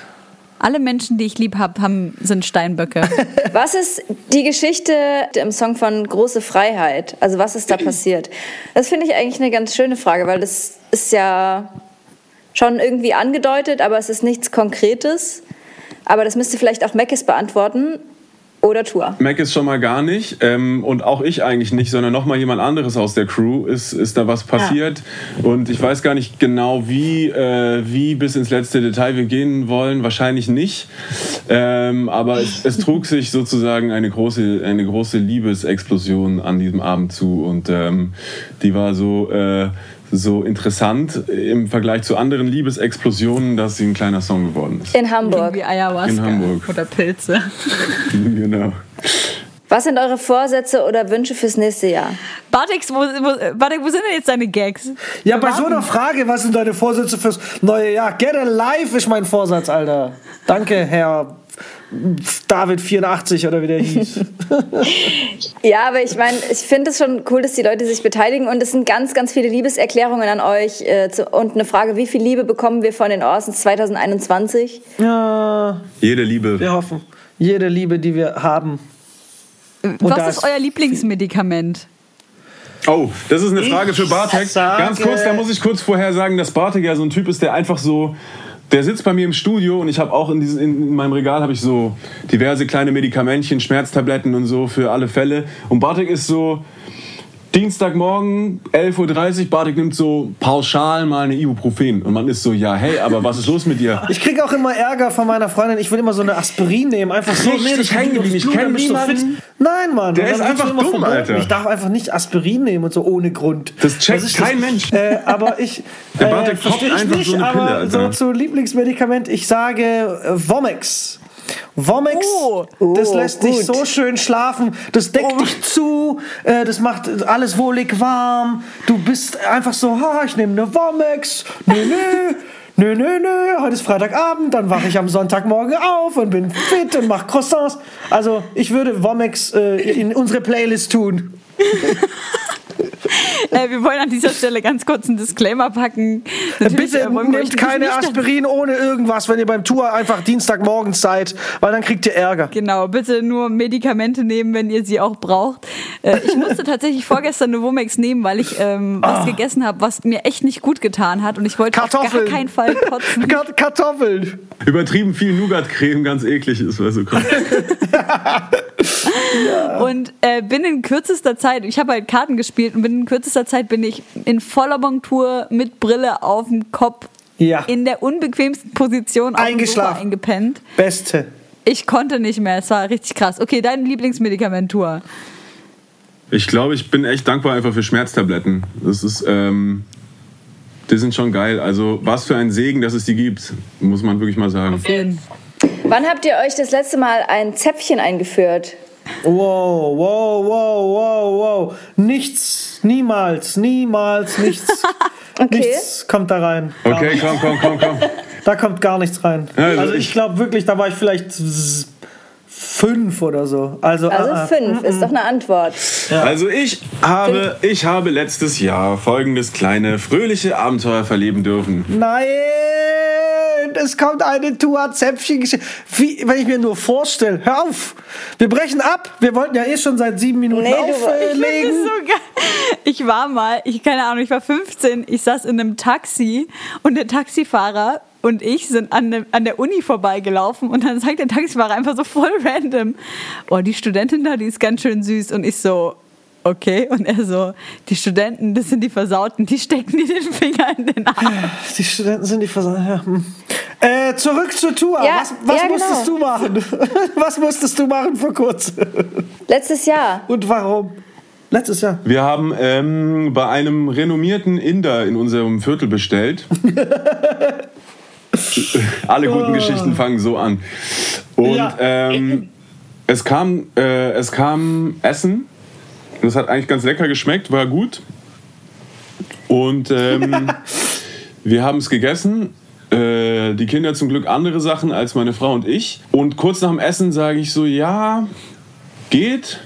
Alle Menschen, die ich lieb habe, haben, sind Steinböcke. Was ist die Geschichte im Song von Große Freiheit? Also was ist da passiert? Das finde ich eigentlich eine ganz schöne Frage, weil das ist ja schon irgendwie angedeutet, aber es ist nichts Konkretes. Aber das müsste vielleicht auch Meckes beantworten oder Tour. Mac ist schon mal gar nicht ähm, und auch ich eigentlich nicht, sondern noch mal jemand anderes aus der Crew ist, ist da was passiert. Und ich weiß gar nicht genau wie, äh, wie bis ins letzte Detail wir gehen wollen, wahrscheinlich nicht, ähm, aber es, es trug sich sozusagen eine große, eine große Liebesexplosion an diesem Abend zu. Und ähm, die war so, äh, so interessant im Vergleich zu anderen Liebesexplosionen, dass sie ein kleiner Song geworden ist. In Hamburg. Wie Ayahuasca. In Hamburg. Oder Pilze. genau. Was sind eure Vorsätze oder Wünsche fürs nächste Jahr? Bartek, wo, wo, Bartek, wo sind denn jetzt deine Gags? Ja, bei so einer Frage, was sind deine Vorsätze fürs neue Jahr? Get a life ist mein Vorsatz, Alter. Danke, Herr David 84 oder wie der hieß. Ja, aber ich meine, ich finde es schon cool, dass die Leute sich beteiligen und es sind ganz, ganz viele Liebeserklärungen an euch äh, zu, und eine Frage, wie viel Liebe bekommen wir von den Orsons 2021? ja, Jede Liebe. wir hoffen. Jede Liebe, die wir haben. Was ist euer Lieblingsmedikament? Oh, das ist eine Frage für Bartek. Ganz kurz, da muss ich kurz vorher sagen, dass Bartek ja so ein Typ ist, der einfach so, der sitzt bei mir im Studio und ich habe auch in, dieses, in meinem Regal habe ich so diverse kleine Medikamentchen, Schmerztabletten und so für alle Fälle. Und Bartek ist so, Dienstagmorgen, 11.30 Uhr, Bartik nimmt so pauschal mal eine Ibuprofen. Und man ist so, ja, hey, aber was ist los mit dir? Ich kriege auch immer Ärger von meiner Freundin. Ich will immer so eine Aspirin nehmen. Einfach so. Richtig das hängen geblieben. Ich Blut, kenn damit so niemanden. fit- Nein, Mann. Der ist einfach dumm, verboten. Alter. Ich darf einfach nicht Aspirin nehmen und so ohne Grund. Das checkt ist kein Mensch. Äh, aber ich. Der äh, Bartek versteh poppt ich nicht, so aber Pille, so zu Lieblingsmedikament, ich sage äh, Vomex. Vomex, Oh. das Oh, lässt dich gut. so schön schlafen, das deckt dich zu, äh, das macht alles wohlig warm. Du bist einfach so, ha, ich nehme eine Vomex, nö, nö. Nö, nö, nö, heute ist Freitagabend, dann wache ich am Sonntagmorgen auf und bin fit und mache Croissants. Also, ich würde Vomex äh, in unsere Playlist tun. Äh, wir wollen an dieser Stelle ganz kurz einen Disclaimer packen. Natürlich, Bitte äh, nehmt keine Aspirin ohne irgendwas, wenn ihr beim Tour einfach Dienstagmorgens seid, weil dann kriegt ihr Ärger. Genau, bitte nur Medikamente nehmen, wenn ihr sie auch braucht. Äh, ich musste tatsächlich vorgestern eine Womex nehmen, weil ich ähm, was gegessen habe, was mir echt nicht gut getan hat und ich wollte auf gar Kartoffeln. keinen Fall kotzen. Kart- Kartoffeln. Übertrieben viel Nougat-Creme ganz eklig ist, weil so kommt. Und äh, bin in kürzester Zeit, ich habe halt Karten gespielt und bin in kürzester Zeit bin ich in voller Montur mit Brille auf dem Kopf Ja. in der unbequemsten Position auf Sofa Eingeschlafen. eingepennt. Beste. Ich konnte nicht mehr, es war richtig krass. Okay, dein Lieblingsmedikamentur. Ich glaube, ich bin echt dankbar einfach für Schmerztabletten. Das ist, ähm, die sind schon geil. Also, was für ein Segen, dass es die gibt, muss man wirklich mal sagen. Wann habt ihr euch das letzte Mal ein Zäpfchen eingeführt? Wow, wow, wow, wow, wow. Nichts, niemals, niemals, nichts. Okay. Nichts kommt da rein. Okay, komm, komm, komm, komm. Da kommt gar nichts rein. Ja, also also ich ich- glaube wirklich, da war ich vielleicht fünf oder so. Also, Also äh, äh, fünf ist doch eine Antwort. Also ich habe, ich habe letztes Jahr folgendes kleine fröhliche Abenteuer verleben dürfen. Nein, es kommt eine Tour-Zäpfchen. Wie, wenn ich mir nur vorstelle, hör auf, wir brechen ab. Wir wollten ja eh schon seit sieben Minuten Nee, Ich auflegen. das so. Ich war mal, ich keine Ahnung, ich war 15, ich saß in einem Taxi und der Taxifahrer und ich sind an, der- an der Uni vorbeigelaufen und dann sagt der Taxifahrer einfach so voll random, oh, die Studentin da, die ist ganz schön süß und ich so, okay. Und er so, die Studenten, das sind die Versauten, die stecken dir den Finger in den Arm. Die Studenten sind die Versagen. Ja. hm. Äh, zurück zur Tour. Ja, was was ja, musstest genau. du machen? was musstest du machen vor kurzem? Letztes Jahr. Und warum? Letztes Jahr. Wir haben ähm, bei einem renommierten Inder in unserem Viertel bestellt. Alle guten Geschichten fangen so an. Und Ja. ähm, es, kam, äh, es kam Essen. Das hat eigentlich ganz lecker geschmeckt, war gut. Und ähm, wir haben es gegessen. Äh, die Kinder zum Glück andere Sachen als meine Frau und ich. Und kurz nach dem Essen sage ich so, ja, geht.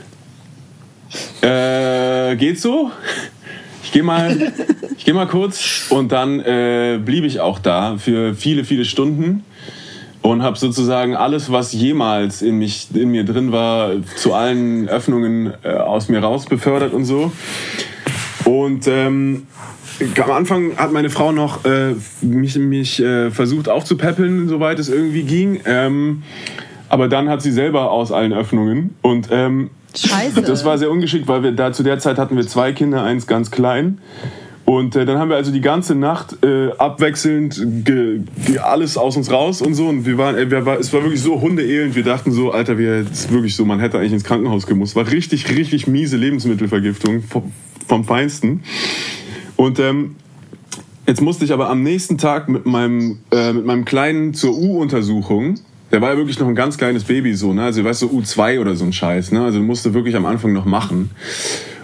Äh, geht so. Ich gehe mal, ich geh mal kurz und dann äh, blieb ich auch da für viele, viele Stunden und habe sozusagen alles, was jemals in, mich, in mir drin war, zu allen Öffnungen äh, aus mir raus befördert und so. Und ähm, am Anfang hat meine Frau noch äh, mich, mich äh, versucht aufzupäppeln, soweit es irgendwie ging. Ähm, aber dann hat sie selber aus allen Öffnungen. Und ähm, Scheiße. das war sehr ungeschickt, weil wir da zu der Zeit hatten wir zwei Kinder, eins ganz klein. Und äh, dann haben wir also die ganze Nacht äh, abwechselnd ge, ge, alles aus uns raus und so. Und wir waren, äh, wir war, es war wirklich so hundeelend. Wir dachten so, Alter, wir ist wirklich so, man hätte eigentlich ins Krankenhaus gemusst. War richtig, richtig miese Lebensmittelvergiftung vom, vom Feinsten. Und ähm, jetzt musste ich aber am nächsten Tag mit meinem, äh, mit meinem Kleinen zur U-Untersuchung. Der war ja wirklich noch ein ganz kleines Baby so, ne? Also weißt du, U2 oder so ein Scheiß, ne? Also musste wirklich am Anfang noch machen.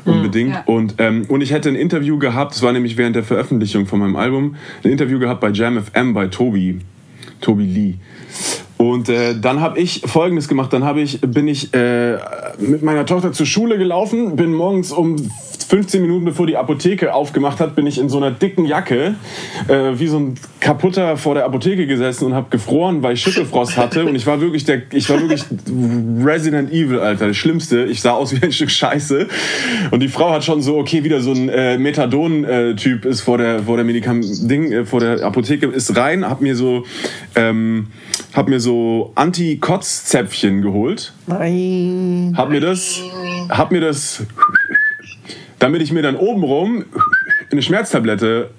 Unbedingt. Ja. Und, ähm, und ich hätte ein Interview gehabt, das war nämlich während der Veröffentlichung von meinem Album, ein Interview gehabt bei Jam FM bei Tobi, Tobi Lee. Und äh, dann habe ich Folgendes gemacht. Dann habe ich, bin ich äh, mit meiner Tochter zur Schule gelaufen, bin morgens um 15 Minuten bevor die Apotheke aufgemacht hat, bin ich in so einer dicken Jacke äh, wie so ein kaputter vor der Apotheke gesessen und habe gefroren, weil ich Schüttelfrost hatte. Und ich war wirklich der, ich war wirklich Resident Evil, Alter, das Schlimmste. Ich sah aus wie ein Stück Scheiße. Und die Frau hat schon so, okay, wieder so ein äh, Methadon-Typ ist vor der vor der Medikam Ding äh, vor der Apotheke ist rein, hab mir so ähm, hab mir so Anti-Kotz-Zäpfchen geholt. Nein. Hab mir das, hab mir das damit ich mir dann obenrum eine Schmerztablette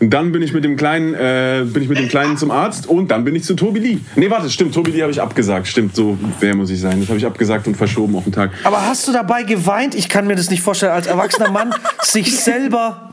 und dann bin ich mit dem Kleinen, äh, bin ich mit dem Kleinen zum Arzt und dann bin ich zu Tobi Lee. Nee, warte, stimmt, Tobi Lee habe ich abgesagt. Stimmt, so wer muss ich sein. Das habe ich abgesagt und verschoben auf den Tag. Aber hast du dabei geweint? Ich kann mir das nicht vorstellen, als erwachsener Mann sich selber.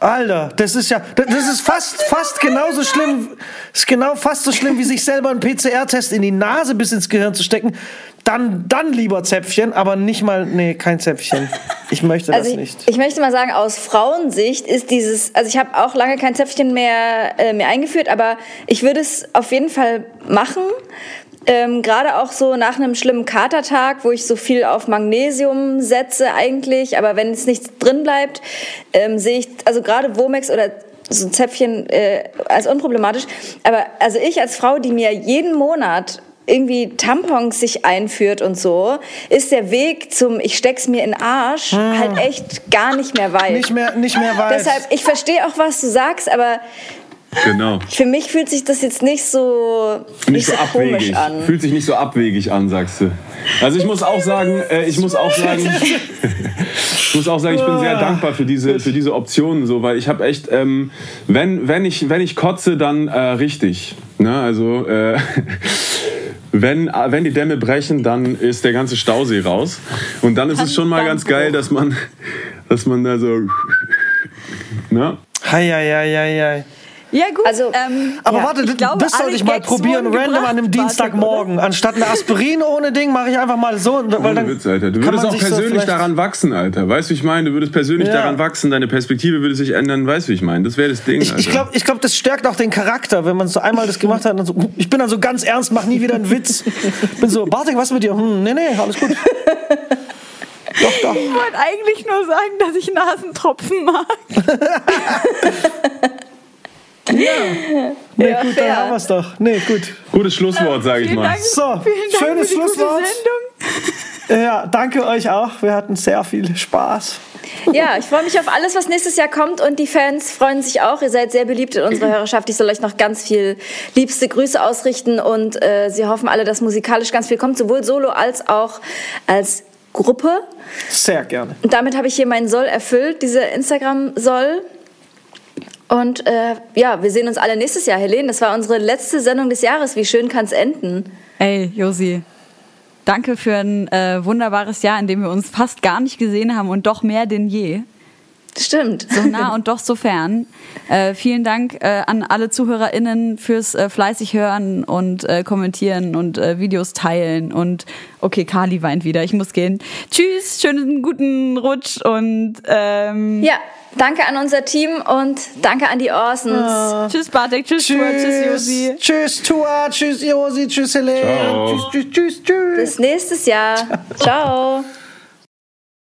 Alter, das ist ja, das ist fast, fast genauso schlimm, ist genau fast so schlimm, wie sich selber einen PCR-Test in die Nase bis ins Gehirn zu stecken. Dann, dann lieber Zäpfchen, aber nicht mal, nee, kein Zäpfchen. Ich möchte das Also ich, nicht. ich möchte mal sagen, aus Frauensicht ist dieses, also ich habe auch lange kein Zäpfchen mehr, äh, mehr eingeführt, aber ich würde es auf jeden Fall machen. Ähm, Gerade auch so nach einem schlimmen Katertag, wo ich so viel auf Magnesium setze eigentlich, aber wenn es nichts drin bleibt, ähm, sehe ich, also gerade Womex oder so ein Zäpfchen äh, als unproblematisch. Aber also ich als Frau, die mir jeden Monat irgendwie Tampons sich einführt und so, ist der Weg zum ich steck's mir in den Arsch halt echt gar nicht mehr weit. Hm. Nicht mehr, nicht mehr weit. Deshalb, ich verstehe auch, was du sagst, aber Genau. für mich fühlt sich das jetzt nicht so, Nicht so komisch abwegig. an. Fühlt sich nicht so abwegig an, sagst du. Also ich muss auch sagen, äh, ich muss auch sagen, ich muss auch sagen, ich bin sehr dankbar für diese, für diese Optionen, so, weil ich habe echt, ähm, wenn, wenn ich, wenn ich kotze, dann äh, richtig. Ne? Also äh, wenn, äh, wenn die Dämme brechen, dann ist der ganze Stausee raus. Und dann ist es schon mal ganz geil, dass man, dass man da so, ne? Hei, hei, hei, hei. Ja, gut. Also, ähm, Aber ja, warte, ich glaube, das sollte ich mal Gags probieren, random an einem Dienstagmorgen. Anstatt eine Aspirin ohne Ding, mache ich einfach mal so. Weil dann Witz, Alter. Du würdest auch so persönlich vielleicht- daran wachsen, Alter. Weißt du, wie ich meine? Du würdest persönlich Ja. daran wachsen, deine Perspektive würde sich ändern. Weißt du, wie ich meine? Das wäre das Ding, Ich, Alter. ich glaube, ich glaub, das stärkt auch den Charakter, wenn man so einmal das gemacht hat. So, ich bin dann so ganz ernst, mach nie wieder einen Witz. bin so, Bartek, was mit dir? Hm, nee, nee, alles gut. doch, doch. Ich wollte eigentlich nur sagen, dass ich Nasentropfen mag. Nee, Ja, gut, fair. dann haben wir es doch. Nee, gut. Gutes Schlusswort, sage ich mal. Dank, So, schönes für die gute Schlusswort. Sendung. Ja, danke euch auch. Wir hatten sehr viel Spaß. Ja, ich freue mich auf alles, was nächstes Jahr kommt und die Fans freuen sich auch. Ihr seid sehr beliebt in unserer Hörerschaft. Ich soll euch noch ganz viel liebste Grüße ausrichten und äh, sie hoffen alle, dass musikalisch ganz viel kommt, sowohl solo als auch als Gruppe. Sehr gerne. Und damit habe ich hier meinen Soll erfüllt, diese Instagram-Soll. Und äh, ja, wir sehen uns alle nächstes Jahr. Helene, das war unsere letzte Sendung des Jahres. Wie schön kann es enden? Ey, Josi, danke für ein äh, wunderbares Jahr, in dem wir uns fast gar nicht gesehen haben und doch mehr denn je. Stimmt. So nah und doch so fern. Äh, vielen Dank äh, an alle ZuhörerInnen fürs äh, fleißig hören und äh, kommentieren und äh, Videos teilen. Und okay, Kali weint wieder, ich muss gehen. Tschüss, schönen guten Rutsch und ähm, Ja, danke an unser Team und danke an die Orsons. tschüss Bartek, tschüss, Stuart, tschüss Josi. Tschüss, Tua. Tschüss, Josi. Tschüss, Helene. Ciao. Tschüss, tschüss, tschüss, tschüss. Bis nächstes Jahr. Ciao.